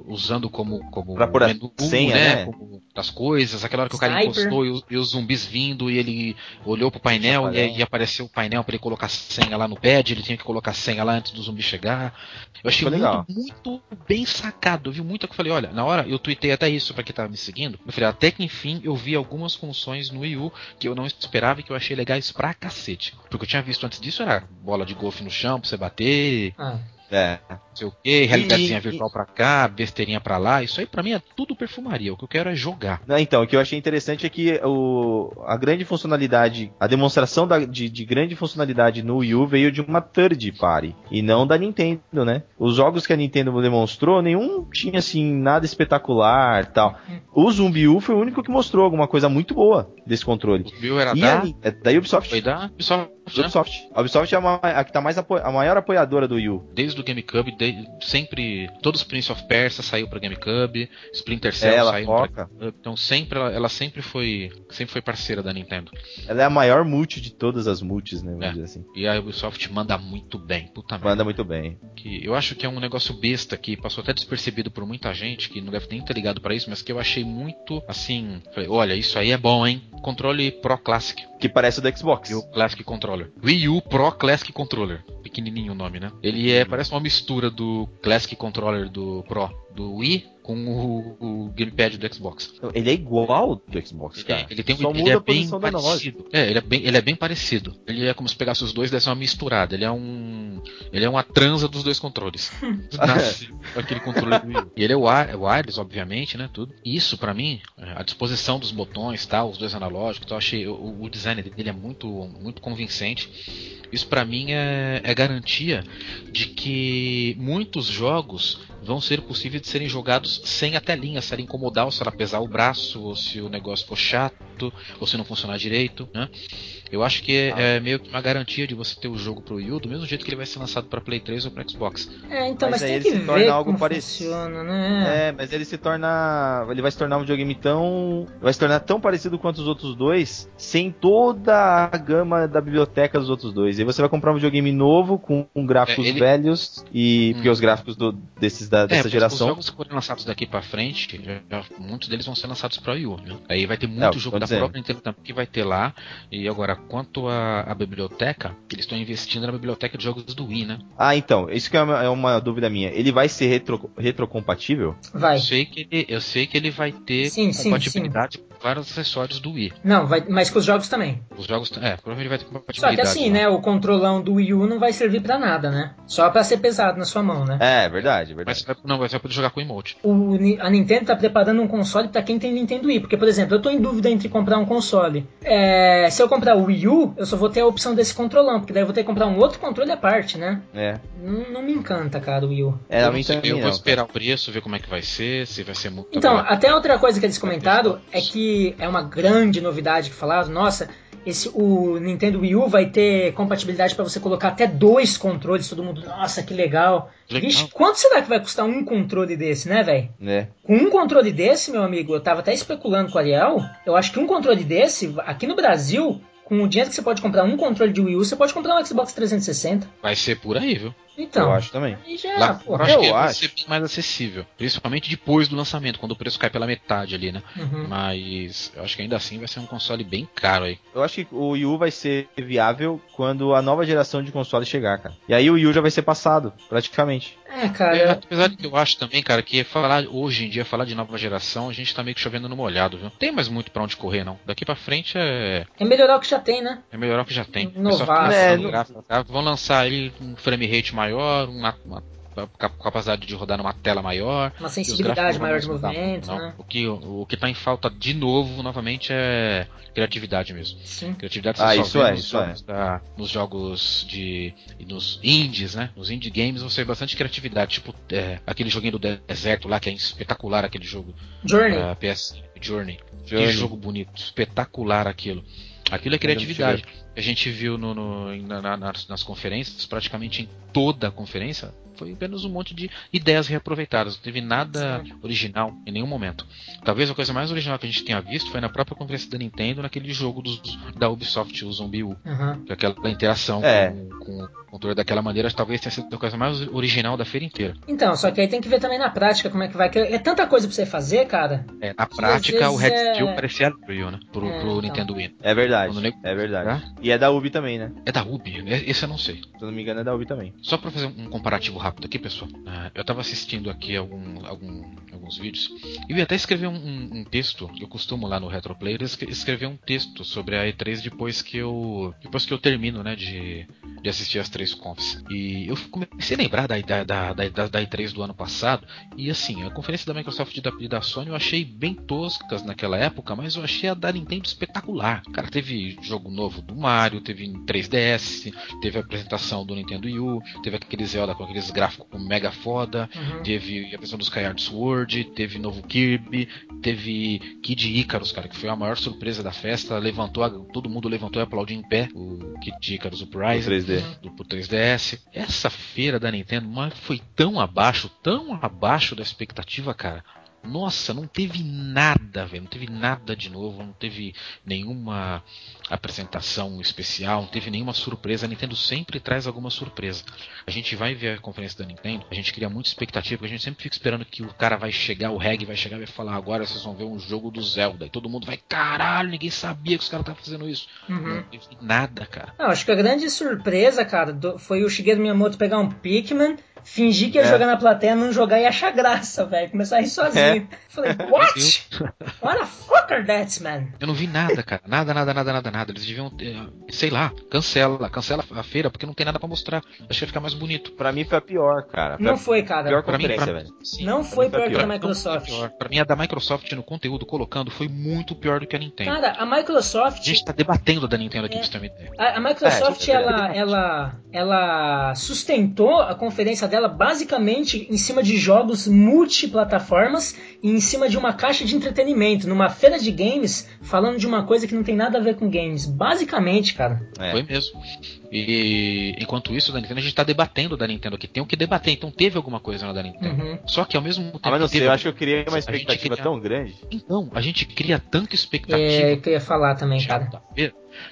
usando como, como Pra pôr a menu, senha, né? Como das coisas, aquela hora que o cara Sniper. encostou e os, e os zumbis vindo e ele olhou pro painel e aí apareceu o painel pra ele colocar senha lá no pad, ele tinha que colocar senha lá antes do zumbi chegar. Eu achei muito, muito bem sacado, eu vi muito que eu falei, olha, na hora eu tuitei até isso pra quem tava me seguindo, eu falei, até que enfim eu vi algumas funções no Wii U que eu não esperava e que eu achei legais pra cacete. Porque eu tinha visto antes disso era bola de golfe no chão pra você bater, Ah, É. não sei o que, realidadezinha E- virtual pra cá, besteirinha pra lá. Isso aí pra mim é tudo perfumaria. O que eu quero é jogar. Então, o que eu achei interessante é que o, a grande funcionalidade, a demonstração da- de, de grande funcionalidade no Wii U veio de uma third party e não da Nintendo, né? Os jogos que a Nintendo demonstrou, nenhum tinha assim nada espetacular tal. O Zumbi U foi o único que mostrou alguma coisa muito boa desse controle. O meu era E da, a, é da Ubisoft. foi da Ubisoft, Da né? Ubisoft. A Ubisoft é a, a que tá mais a maior apoiadora do Wii U. Desde o GameCube, de, sempre. Todos os Prince of Persia saiu pra GameCube, Splinter Cell É, ela saiu foca. pra. Então sempre ela, ela sempre foi. Sempre foi parceira da Nintendo. Ela é a maior multi de todas as multis, né? Vamos É. dizer assim. E a Ubisoft manda muito bem. Puta merda. Manda muito bem. que eu acho que é um negócio besta que passou até despercebido por muita gente que não deve nem ter ligado pra isso, mas que eu achei muito assim, falei, olha, isso aí é bom, hein? Controle Pro Classic Que parece o do Xbox. e o Classic Controller. Wii U Pro Classic Controller, pequenininho o nome, né? Ele é parece uma mistura do Classic Controller do Pro do Wii com o, o gamepad do Xbox. Ele é igual ao do Xbox, Ele, cara. ele tem um, Só ele muda é a bem parecido. É, ele é bem, ele é bem parecido. Ele é como se pegasse os dois e desse uma misturada. Ele é um, ele é uma transa dos dois controles. [laughs] Nasce aquele controle do Wii. E ele é wire- é wireless, obviamente, né, tudo. Isso pra mim, é, a disposição dos botões, tal, os dois analógicos, eu achei o, o design dele é muito, muito convincente. Isso pra mim é, é garantia de que muitos jogos vão ser possíveis de serem jogados sem a telinha, se ela incomodar, ou se ela pesar o braço, ou se o negócio for chato, ou se não funcionar direito, né? Eu acho que é, Ah. é meio que uma garantia de você ter o jogo pro Wii U, do mesmo jeito que ele vai ser lançado pra Play 3 ou pra Xbox. É, então, Mas mas, aí tem ele que se ver torna algo parecido. funciona, né? É, mas ele se torna. Ele vai se tornar um videogame tão. Vai se tornar tão parecido quanto os outros dois, sem toda a gama da biblioteca dos outros dois. E aí você vai comprar um videogame novo, com, com gráficos É, ele- velhos, e. Hum. Porque os gráficos do- desses da, É, dessa geração. Os jogos que forem lançados daqui pra frente, já- muitos deles vão ser lançados pra Wii U, né? Aí vai ter muito É, tô jogo da dizendo. própria Nintendo também que vai ter lá. E agora, quanto à biblioteca, eles estão investindo na biblioteca de jogos do Wii, né? Ah, então, isso que é uma, é uma dúvida minha. Ele vai ser retro, retrocompatível? Vai. Eu sei que ele, eu sei que ele vai ter Sim, sim, compatibilidade com vários acessórios do Wii. Não, vai, mas com os jogos também. Os jogos, é, provavelmente vai ter Só compatibilidade. que assim, lá. né? O controlão do Wii U não vai servir pra nada, né? Só pra ser pesado na sua mão, né? É, verdade, Mas verdade. não, mas você vai poder jogar com emote. O a Nintendo tá preparando um console pra quem tem Nintendo Wii. Porque, por exemplo, eu tô em dúvida entre comprar um console. É, se eu comprar o Wii U, eu só vou ter a opção desse controlão. Porque daí eu vou ter que comprar um outro controle à parte, né? É, Não, não me encanta, cara, o Wii U. é eu a não sei, eu vou não. esperar o preço, ver como é que vai ser, se vai ser muito. Então, barato. até outra coisa que eles comentaram é que é uma grande novidade que falaram, nossa, esse o Nintendo Wii U vai ter compatibilidade pra você colocar até dois controles, todo mundo, nossa, que legal. Legal. Vixe, quanto será que vai custar um controle desse, né, velho? Né? Com um controle desse, meu amigo, eu tava até especulando com o Ariel, eu acho que um controle desse, aqui no Brasil, com o dinheiro que você pode comprar um controle de Wii U, você pode comprar um Xbox 360. Vai ser por aí, viu? Então, eu acho também. já, Lá pô. fora, acho eu que vai acho. ser bem mais acessível. Principalmente depois do lançamento, quando o preço cai pela metade ali, né? Uhum. Mas eu acho que ainda assim vai ser um console bem caro aí. Eu acho que o Wii U vai ser viável quando a nova geração de consoles chegar, cara. E aí o Wii U já vai ser passado, praticamente. É, É, cara, apesar de que eu acho também, cara, que falar hoje em dia, falar de nova geração, a gente tá meio que chovendo no molhado, viu? Tem mais muito pra onde correr, não. Daqui pra frente é, é melhorar o que já tem, né? é melhorar o que já tem. Inovar, É, tá? vão lançar aí um frame rate maior, uma, uma cap- capacidade de rodar numa tela maior. Uma sensibilidade maior de movimento, não. né? O que, o que tá em falta de novo, novamente, é criatividade mesmo. Sim. Criatividade você Ah, só isso vê é, nos isso jogos, da- nos jogos de. nos indies, né? Nos indie games você vê bastante criatividade. Tipo, é, aquele joguinho do deserto lá, que é espetacular aquele jogo. Journey. pra PS Journey. Journey. Que jogo bonito, espetacular aquilo. Aquilo é criatividade. A gente viu no, no- na- na- nas, nas conferências, praticamente em toda a conferência, foi apenas um monte de ideias reaproveitadas. Não teve nada original em nenhum momento. Talvez a coisa mais original que a gente tenha visto foi na própria conferência da Nintendo, naquele jogo dos, da Ubisoft, o Zombie U. Uhum. Que Aquela interação É. com, com o controle daquela maneira talvez tenha sido a coisa mais original da feira inteira. Então, só que aí tem que ver também na prática como é que vai. que É tanta coisa pra você fazer, cara. É, na prática, o Red é- Steel parecia Unreal, né? Pro, É, pro então. Nintendo Wii. É verdade. É verdade. Tá? E é da Ubi também, né? É da Ubi, né? esse eu não sei. Se eu não me engano, é da Ubi também. Só pra fazer um comparativo rápido aqui, pessoal. Ah, eu tava assistindo aqui algum, algum- alguns vídeos e eu ia até escrever um, um- um texto. Eu costumo lá no Retroplayer escre- escrever um texto sobre a E3 depois que eu depois que eu termino, né, de, de assistir as três confs. E eu comecei a lembrar da, da, da, da, da E3 do ano passado e assim, a conferência da Microsoft e da, e da Sony eu achei bem toscas naquela época, mas eu achei a da Nintendo espetacular. Cara, teve jogo novo do Mario, teve em 3DS, teve a apresentação do Nintendo Wii U, teve aquele Zelda com aqueles gráficos mega foda, Uhum. teve a apresentação do Skyward Sword, teve novo Kirby, teve Kid Icarus, cara, que foi a maior surpresa da festa, levantou, a- todo mundo levantou e aplaudiu em pé o Kid Icarus O Uprising 3D. do pro 3DS. Essa feira da Nintendo mas foi tão abaixo, tão abaixo da expectativa, cara. Nossa, não teve nada, velho. Não teve nada de novo, não teve nenhuma apresentação especial, não teve nenhuma surpresa. A Nintendo sempre traz alguma surpresa. A gente vai ver a conferência da Nintendo, a gente cria muita expectativa, porque a gente sempre fica esperando que o cara vai chegar, o Reg vai chegar e vai falar: agora vocês vão ver um jogo do Zelda. E todo mundo vai, caralho, ninguém sabia que os caras estavam fazendo isso. Uhum. Não teve nada, cara. Não, acho que a grande surpresa, cara, foi o Shigeru Miyamoto pegar um Pikmin, fingir que ia É. jogar na plateia, não jogar e achar graça, velho. Começar a rir sozinho. Falei, what? What the fuck are that, man? Eu não vi nada, cara. Nada, nada, nada, nada, nada. Eles deviam, eh, sei lá, cancela, cancela a feira porque não tem nada pra mostrar. Acho que ia ficar mais bonito. Pra mim foi a pior, cara. Foi Não a foi, cara. pior Pra mim, pra- velho. Sim, Não pra foi foi pior que a pior. da Microsoft. pior. Pra mim, a da Microsoft no conteúdo colocando foi muito pior do que a Nintendo. Cara, a A Microsoft. gente tá debatendo a da Nintendo aqui É. pra você ter uma ideia. A, a Microsoft, É, é ela, ela, ela sustentou a conferência dela basicamente em cima de jogos multiplataformas em cima de uma caixa de entretenimento, numa feira de games, falando de uma coisa que não tem nada a ver com games. Basicamente, cara. É. Foi mesmo. E enquanto isso, da Nintendo, a gente tá debatendo da Nintendo aqui. Tem o que debater, então teve alguma coisa na da Nintendo. Uhum. Só que ao mesmo tempo. Ah, mas não que sei, teve eu acho que eu criei uma a gente expectativa cria- tão grande. Então, a gente cria tanta expectativa É que eu ia falar também, cara.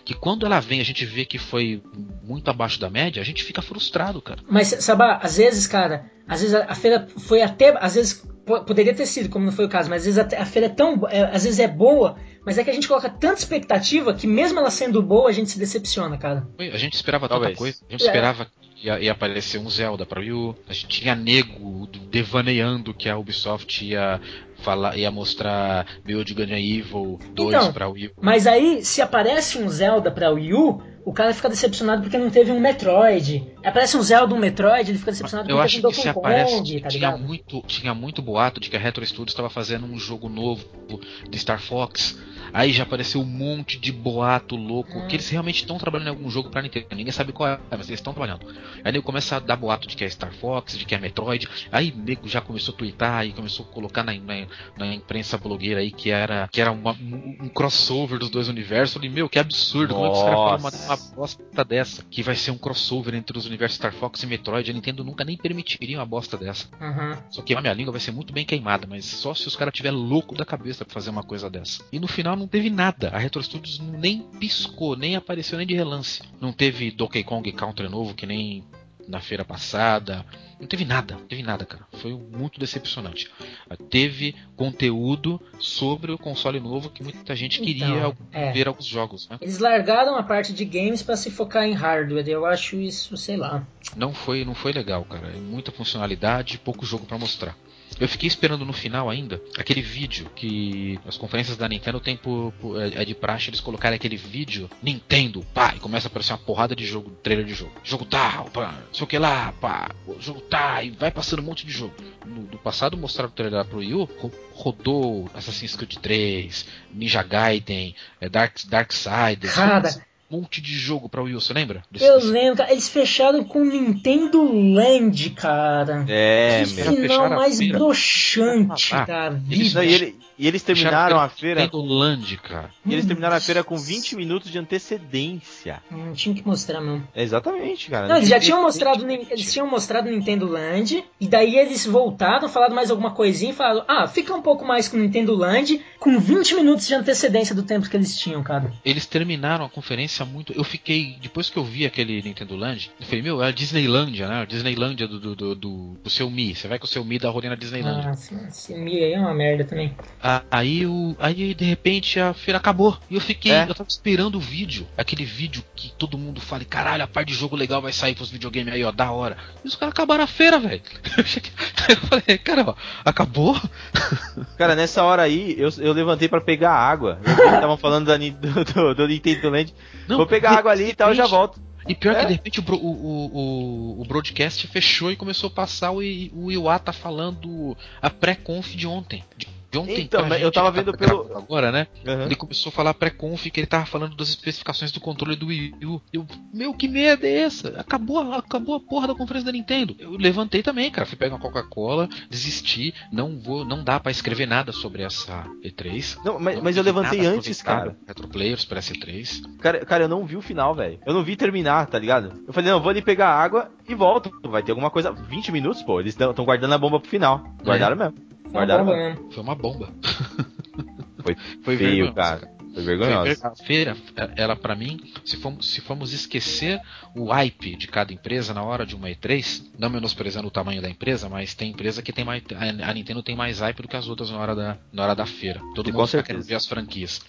Que quando ela vem a gente vê que foi muito abaixo da média, a gente fica frustrado, cara. Mas, Sabá, às vezes, cara, às vezes a, feira foi até. Às vezes po- poderia ter sido, como não foi o caso, mas às vezes a, a feira é tão. é, às vezes é boa, mas é que a gente coloca tanta expectativa que mesmo ela sendo boa, a gente se decepciona, cara. A gente esperava Talvez. tanta coisa. A gente É. esperava que ia, ia aparecer um Zelda pra Wii U. A gente tinha nego do- devaneando que a Ubisoft ia falar, ia mostrar and Evil 2 Então, pra Wii U. Mas aí, se aparece um Zelda pra Wii U, o cara fica decepcionado porque não teve um Metroid. Aparece um Zelda, um Metroid, ele fica decepcionado Eu porque acho teve um que se Donkey aparece, Kong, tá tinha ligado? muito, tinha muito boato de que a Retro Studios estava fazendo um jogo novo de Star Fox. Aí já apareceu um monte de boato louco, que eles realmente estão trabalhando em algum jogo pra Nintendo. Ninguém sabe qual é, mas eles estão trabalhando. Aí nego começa a dar boato de que é Star Fox, de que é Metroid. Aí nego já começou a twittar e começou a colocar na, na, na imprensa blogueira aí que era, que era uma- um, crossover dos dois universos. Eu falei, meu, que absurdo, como é que os caras falam uma, Nossa. uma bosta dessa? Que vai ser um crossover entre os universos Star Fox e Metroid. A Nintendo nunca nem permitiria uma bosta dessa. Uhum. Só que a minha língua vai ser muito bem queimada, mas só se os caras tiver louco da cabeça pra fazer uma coisa dessa. E no final não teve nada. A Retro Studios nem piscou, nem apareceu nem de relance. Não teve Donkey Kong Country novo, que nem na feira passada. Não teve nada, não teve nada, cara. Foi muito decepcionante. Teve conteúdo sobre o console novo que muita gente queria Então, é. ver alguns jogos, né? Eles largaram a parte de games pra se focar em hardware. Eu acho isso, sei lá. Não foi, não foi legal, cara. É muita funcionalidade e pouco jogo pra mostrar. Eu fiquei esperando no final ainda aquele vídeo que as conferências da Nintendo tem por, por- é é de praxe eles colocarem aquele vídeo Nintendo, pá, e começa a aparecer uma porrada de jogo, trailer de jogo. Jogo tal, pá, não sei o que lá, pá, jogo tá, e vai passando um monte de jogo. No, no passado mostraram o trailer pro Wii U, ro- rodou Assassin's Creed 3, Ninja Gaiden, é, Dark, Darksiders, Cara, monte de jogo pra Wii U, você lembra? Desse- eu desse- lembro, cara, eles fecharam com Nintendo Land, cara. É, que meu. Final mais feira. broxante Ah, da eles-. Não, e, ele- e eles terminaram a feira. Nintendo Land, cara. E eles terminaram a feira com Nossa. 20 minutos de antecedência. Não tinha que mostrar, não. É exatamente, cara. Não, eles já tinha- tinham mostrado, eles tinham mostrado Nintendo Land, e daí eles voltaram, falaram mais alguma coisinha e falaram: ah, fica um pouco mais com Nintendo Land, com 20 minutos de antecedência do tempo que eles tinham, cara. Eles terminaram a conferência muito. Eu fiquei. Depois que eu vi aquele Nintendo Land, eu falei, meu, é a Disneylândia, né? A Disneylândia do, do, do, do, do seu Mi. Você vai com o seu Mi da rolê na Disneylândia. Ah, esse, Mi aí é uma merda também. Ah, aí, o, aí de repente a feira acabou. E eu fiquei. É. Eu tava esperando o vídeo. Aquele vídeo que todo mundo fala, caralho, a parte de jogo legal vai sair pros videogames aí, ó, da hora. E os caras acabaram a feira, velho. [laughs] Eu falei, cara, ó, acabou? [laughs] Cara, nessa hora aí, eu, eu levantei pra pegar água. Estavam falando da [laughs] do, do, do Nintendo Land. Não, Vou pegar água ali e tal, já repente- volto. E pior É? que de repente o, o, o, o, broadcast fechou e começou a passar o, o Iwata falando a pré-conf de ontem. De ontem Então, pra mas eu tava tá vendo pelo- gravando Agora, né? Aham. Ele começou a falar pré-conf que ele tava falando das especificações do controle do Wii U. Eu, meu, que merda é essa? Acabou, a- acabou a porra da conferência da Nintendo. Eu levantei também, cara. Fui pegar uma Coca-Cola, desisti. Não vou, não dá pra escrever nada sobre essa E3. Não, mas, Não mas eu levantei antes, cara. Retro Players para essa E3. cara. Cara, eu não vi o final, velho. Eu não vi terminar, tá ligado? Eu falei, não, vou ali pegar água e volto. Vai ter alguma coisa. 20 minutos, pô. Eles estão guardando a bomba pro final. Guardaram mesmo. Foi uma Guardaram bomba mesmo. mesmo. Foi uma bomba. [laughs] Foi Foi feio, vergonhoso, cara. Foi Foi vergonhoso. ver- A feira, ela pra mim, se formos, se formos esquecer o hype de cada empresa na hora de uma E3, não menosprezando o tamanho da empresa, mas tem empresa que tem mais. A Nintendo tem mais hype do que as outras na hora da, na hora da feira. Todo E mundo tá querendo ver as franquias.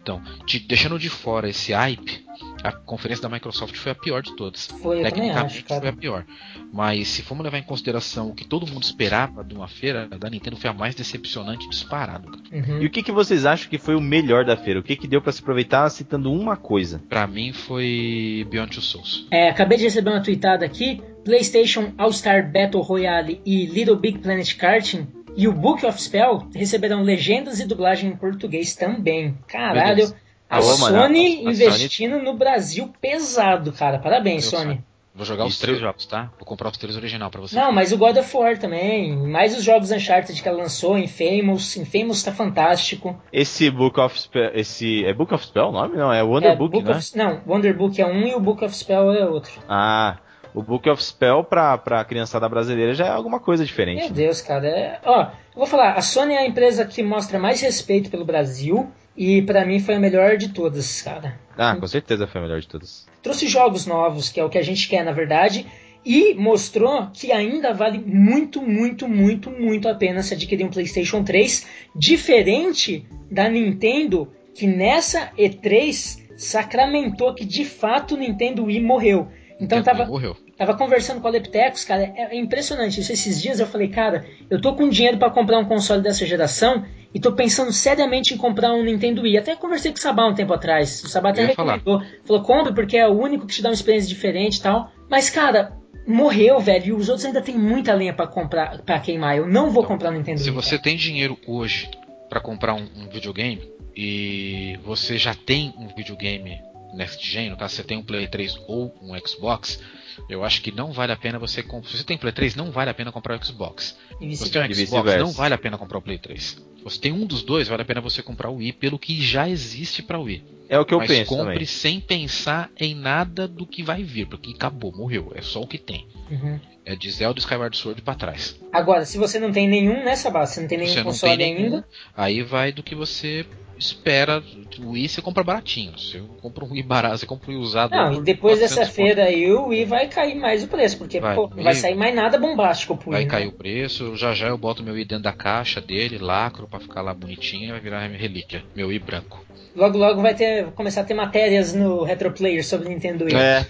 Então, te- deixando de fora esse hype, a conferência da Microsoft foi a pior de todas. Foi, também acho, Tecnicamente foi a pior. Mas se formos levar em consideração o que todo mundo esperava de uma feira, a da Nintendo foi a mais decepcionante disparado. cara. Uhum. E o que, que vocês acham que foi o melhor da feira? O que, que deu pra se aproveitar citando uma coisa? Pra mim foi Beyond Two Souls. É, acabei de receber uma tweetada aqui. PlayStation All-Star Battle Royale e Little Big Planet Karting e o Book of Spell receberão legendas e dublagem em português também. Caralho, Beleza. A Alô, mano, Sony a- a investindo no Brasil pesado, cara. Parabéns, Sony. Vou jogar os Isso. três jogos, tá? Vou comprar os três original pra você. Não, mas o God of War também. Mais os jogos Uncharted que ela lançou, Infamous. Infamous tá fantástico. Esse Book of Spell. Esse. É Book of Spell o nome? Não, é Wonder É, Book, né? of, não, Wonder Book é um e o Book of Spell é outro. Ah. O Book of Spell pra, pra criançada brasileira já é alguma coisa diferente. Meu né? Deus, cara. É... Ó, eu vou falar, a Sony é a empresa que mostra mais respeito pelo Brasil. E pra mim foi a melhor de todas, cara. Ah, com certeza foi a melhor de todas. trouxe jogos novos, que é o que a gente quer na verdade, e mostrou que ainda vale muito, muito, muito, muito a pena se adquirir um PlayStation 3, diferente da Nintendo, que nessa E3 sacramentou que de fato o Nintendo Wii morreu. Então Nintendo tava, Morreu. Tava conversando com a Leptecos, cara, é, é impressionante. Isso, esses dias eu falei, cara, eu tô com dinheiro pra comprar um console dessa geração e tô pensando seriamente em comprar um Nintendo Wii. Até conversei com o Sabá um tempo atrás. O Sabá até Eu falar. recomendou. Falou, compre porque é o único que te dá uma experiência diferente e tal. Mas, cara, morreu, velho. E os outros ainda tem muita lenha pra comprar, para queimar. Eu não vou Então, comprar o Nintendo Se Wii. você tem dinheiro hoje pra comprar um, um videogame e você já tem um videogame Next Gen, no caso você tem um Play 3 ou um Xbox, eu acho que não vale a pena você comprar. Se você tem Play 3, não vale a pena comprar o Xbox. E Se você tem um Xbox, não vale a pena comprar o Play 3. Se você tem um dos dois, vale a pena você comprar o Wii pelo que já existe pra Wii. É o que eu Mas penso compre também. sem pensar em nada do que vai vir, porque acabou, morreu. É só o que tem. Uhum. É de Zelda e Skyward Sword pra trás. Agora, se você não tem nenhum nessa base, você não tem nenhum você não console tem nenhum, ainda. aí vai do que você espera. O Wii você compra baratinho. Você compra um Wii barato, você compra um Wii usado. Não, e depois 400 dessa feira aí, o Wii vai cair mais o preço, porque Vai, pô, não vai sair mais nada bombástico pro Vai né? cair o preço, já já eu boto meu Wii dentro da caixa dele, lacro pra ficar lá bonitinho e vai virar minha relíquia. Meu Wii branco. Logo, logo vai ter, começar a ter matérias no Retroplayer sobre Nintendo Wii. É.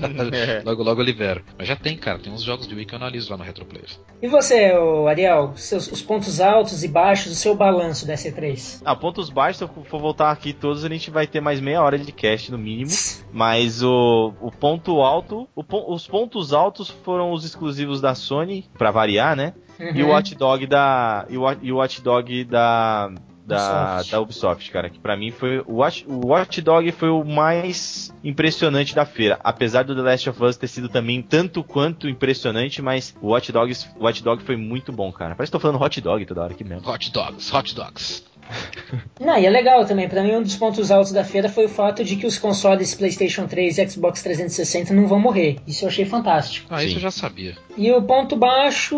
[laughs] logo logo eu libero. Mas já tem, cara, tem uns jogos de Wii que eu analiso lá no Retroplayer. E você, Ariel, seus, os pontos altos e baixos do seu balanço da C3? Ah, pontos baixos, se eu for voltar aqui todos, a gente vai ter mais meia hora de cast no mínimo. [laughs] Mas o, o ponto alto, o os pontos altos foram os exclusivos da Sony, pra variar, né? E o Uhum. Watch Dog da. E o, e o Watch Dog da. Da Ubisoft. da Ubisoft, cara, que pra mim foi. O Watch, o Watch Dog foi o mais impressionante da feira. Apesar do The Last of Us ter sido também tanto quanto impressionante, mas o Watch, Dogs, o Watch Dog foi muito bom, cara. Parece que tô falando Hot Dog toda hora aqui mesmo. Hot Dogs, Hot Dogs. [laughs] Não, e é legal também. Pra mim, um dos pontos altos da feira foi o fato de que os consoles PlayStation 3 e Xbox 360 não vão morrer. Isso eu achei fantástico. Ah, isso Sim. eu já sabia. E o ponto baixo.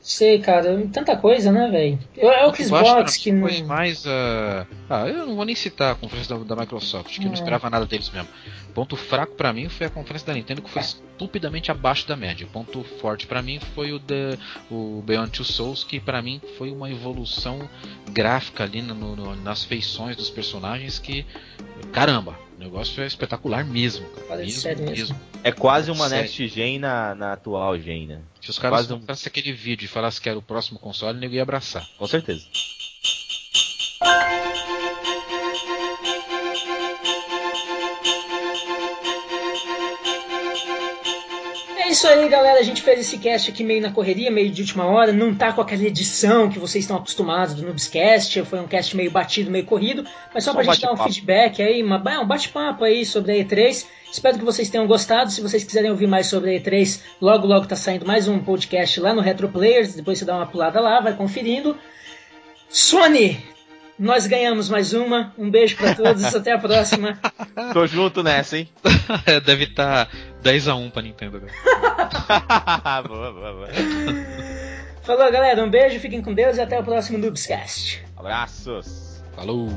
Sei, cara, tanta coisa, né, velho? É o Xbox que não. foi mais a. Ah, eu não vou nem citar a conferência da, da Microsoft, que eu não É. esperava nada deles mesmo. Ponto fraco pra mim foi a conferência da Nintendo, que foi estupidamente abaixo da média. Ponto forte pra mim foi o, The, o Beyond Two Souls, que pra mim foi uma evolução gráfica ali no- no- nas feições dos personagens que. Caramba, o negócio é espetacular mesmo. cara. Mesmo, mesmo. mesmo. É quase uma Sério. Next Gen na, na atual Gen, né? Se os caras Quase um- aquele vídeo e falassem que era o próximo console, o nego ia abraçar. Com certeza. É isso aí, galera. A gente fez esse cast aqui meio na correria, meio de última hora. Não tá com aquela edição que vocês estão acostumados do Noobscast. Foi um cast meio batido, meio corrido. Mas só, Só pra gente dar um feedback aí, uma, um bate-papo aí sobre a E3. Espero que vocês tenham gostado. Se vocês quiserem ouvir mais sobre a E3, logo logo tá saindo mais um podcast lá no Retro Players. Depois você dá uma pulada lá, vai conferindo. Sony! Nós ganhamos mais uma. Um beijo pra todos. [laughs] Até a próxima. Tô junto nessa, hein? Deve estar 10x1 pra Nintendo agora. [laughs] boa, boa, boa. Falou, galera. Um beijo, fiquem com Deus e até o próximo Noobscast. Abraços. Falou!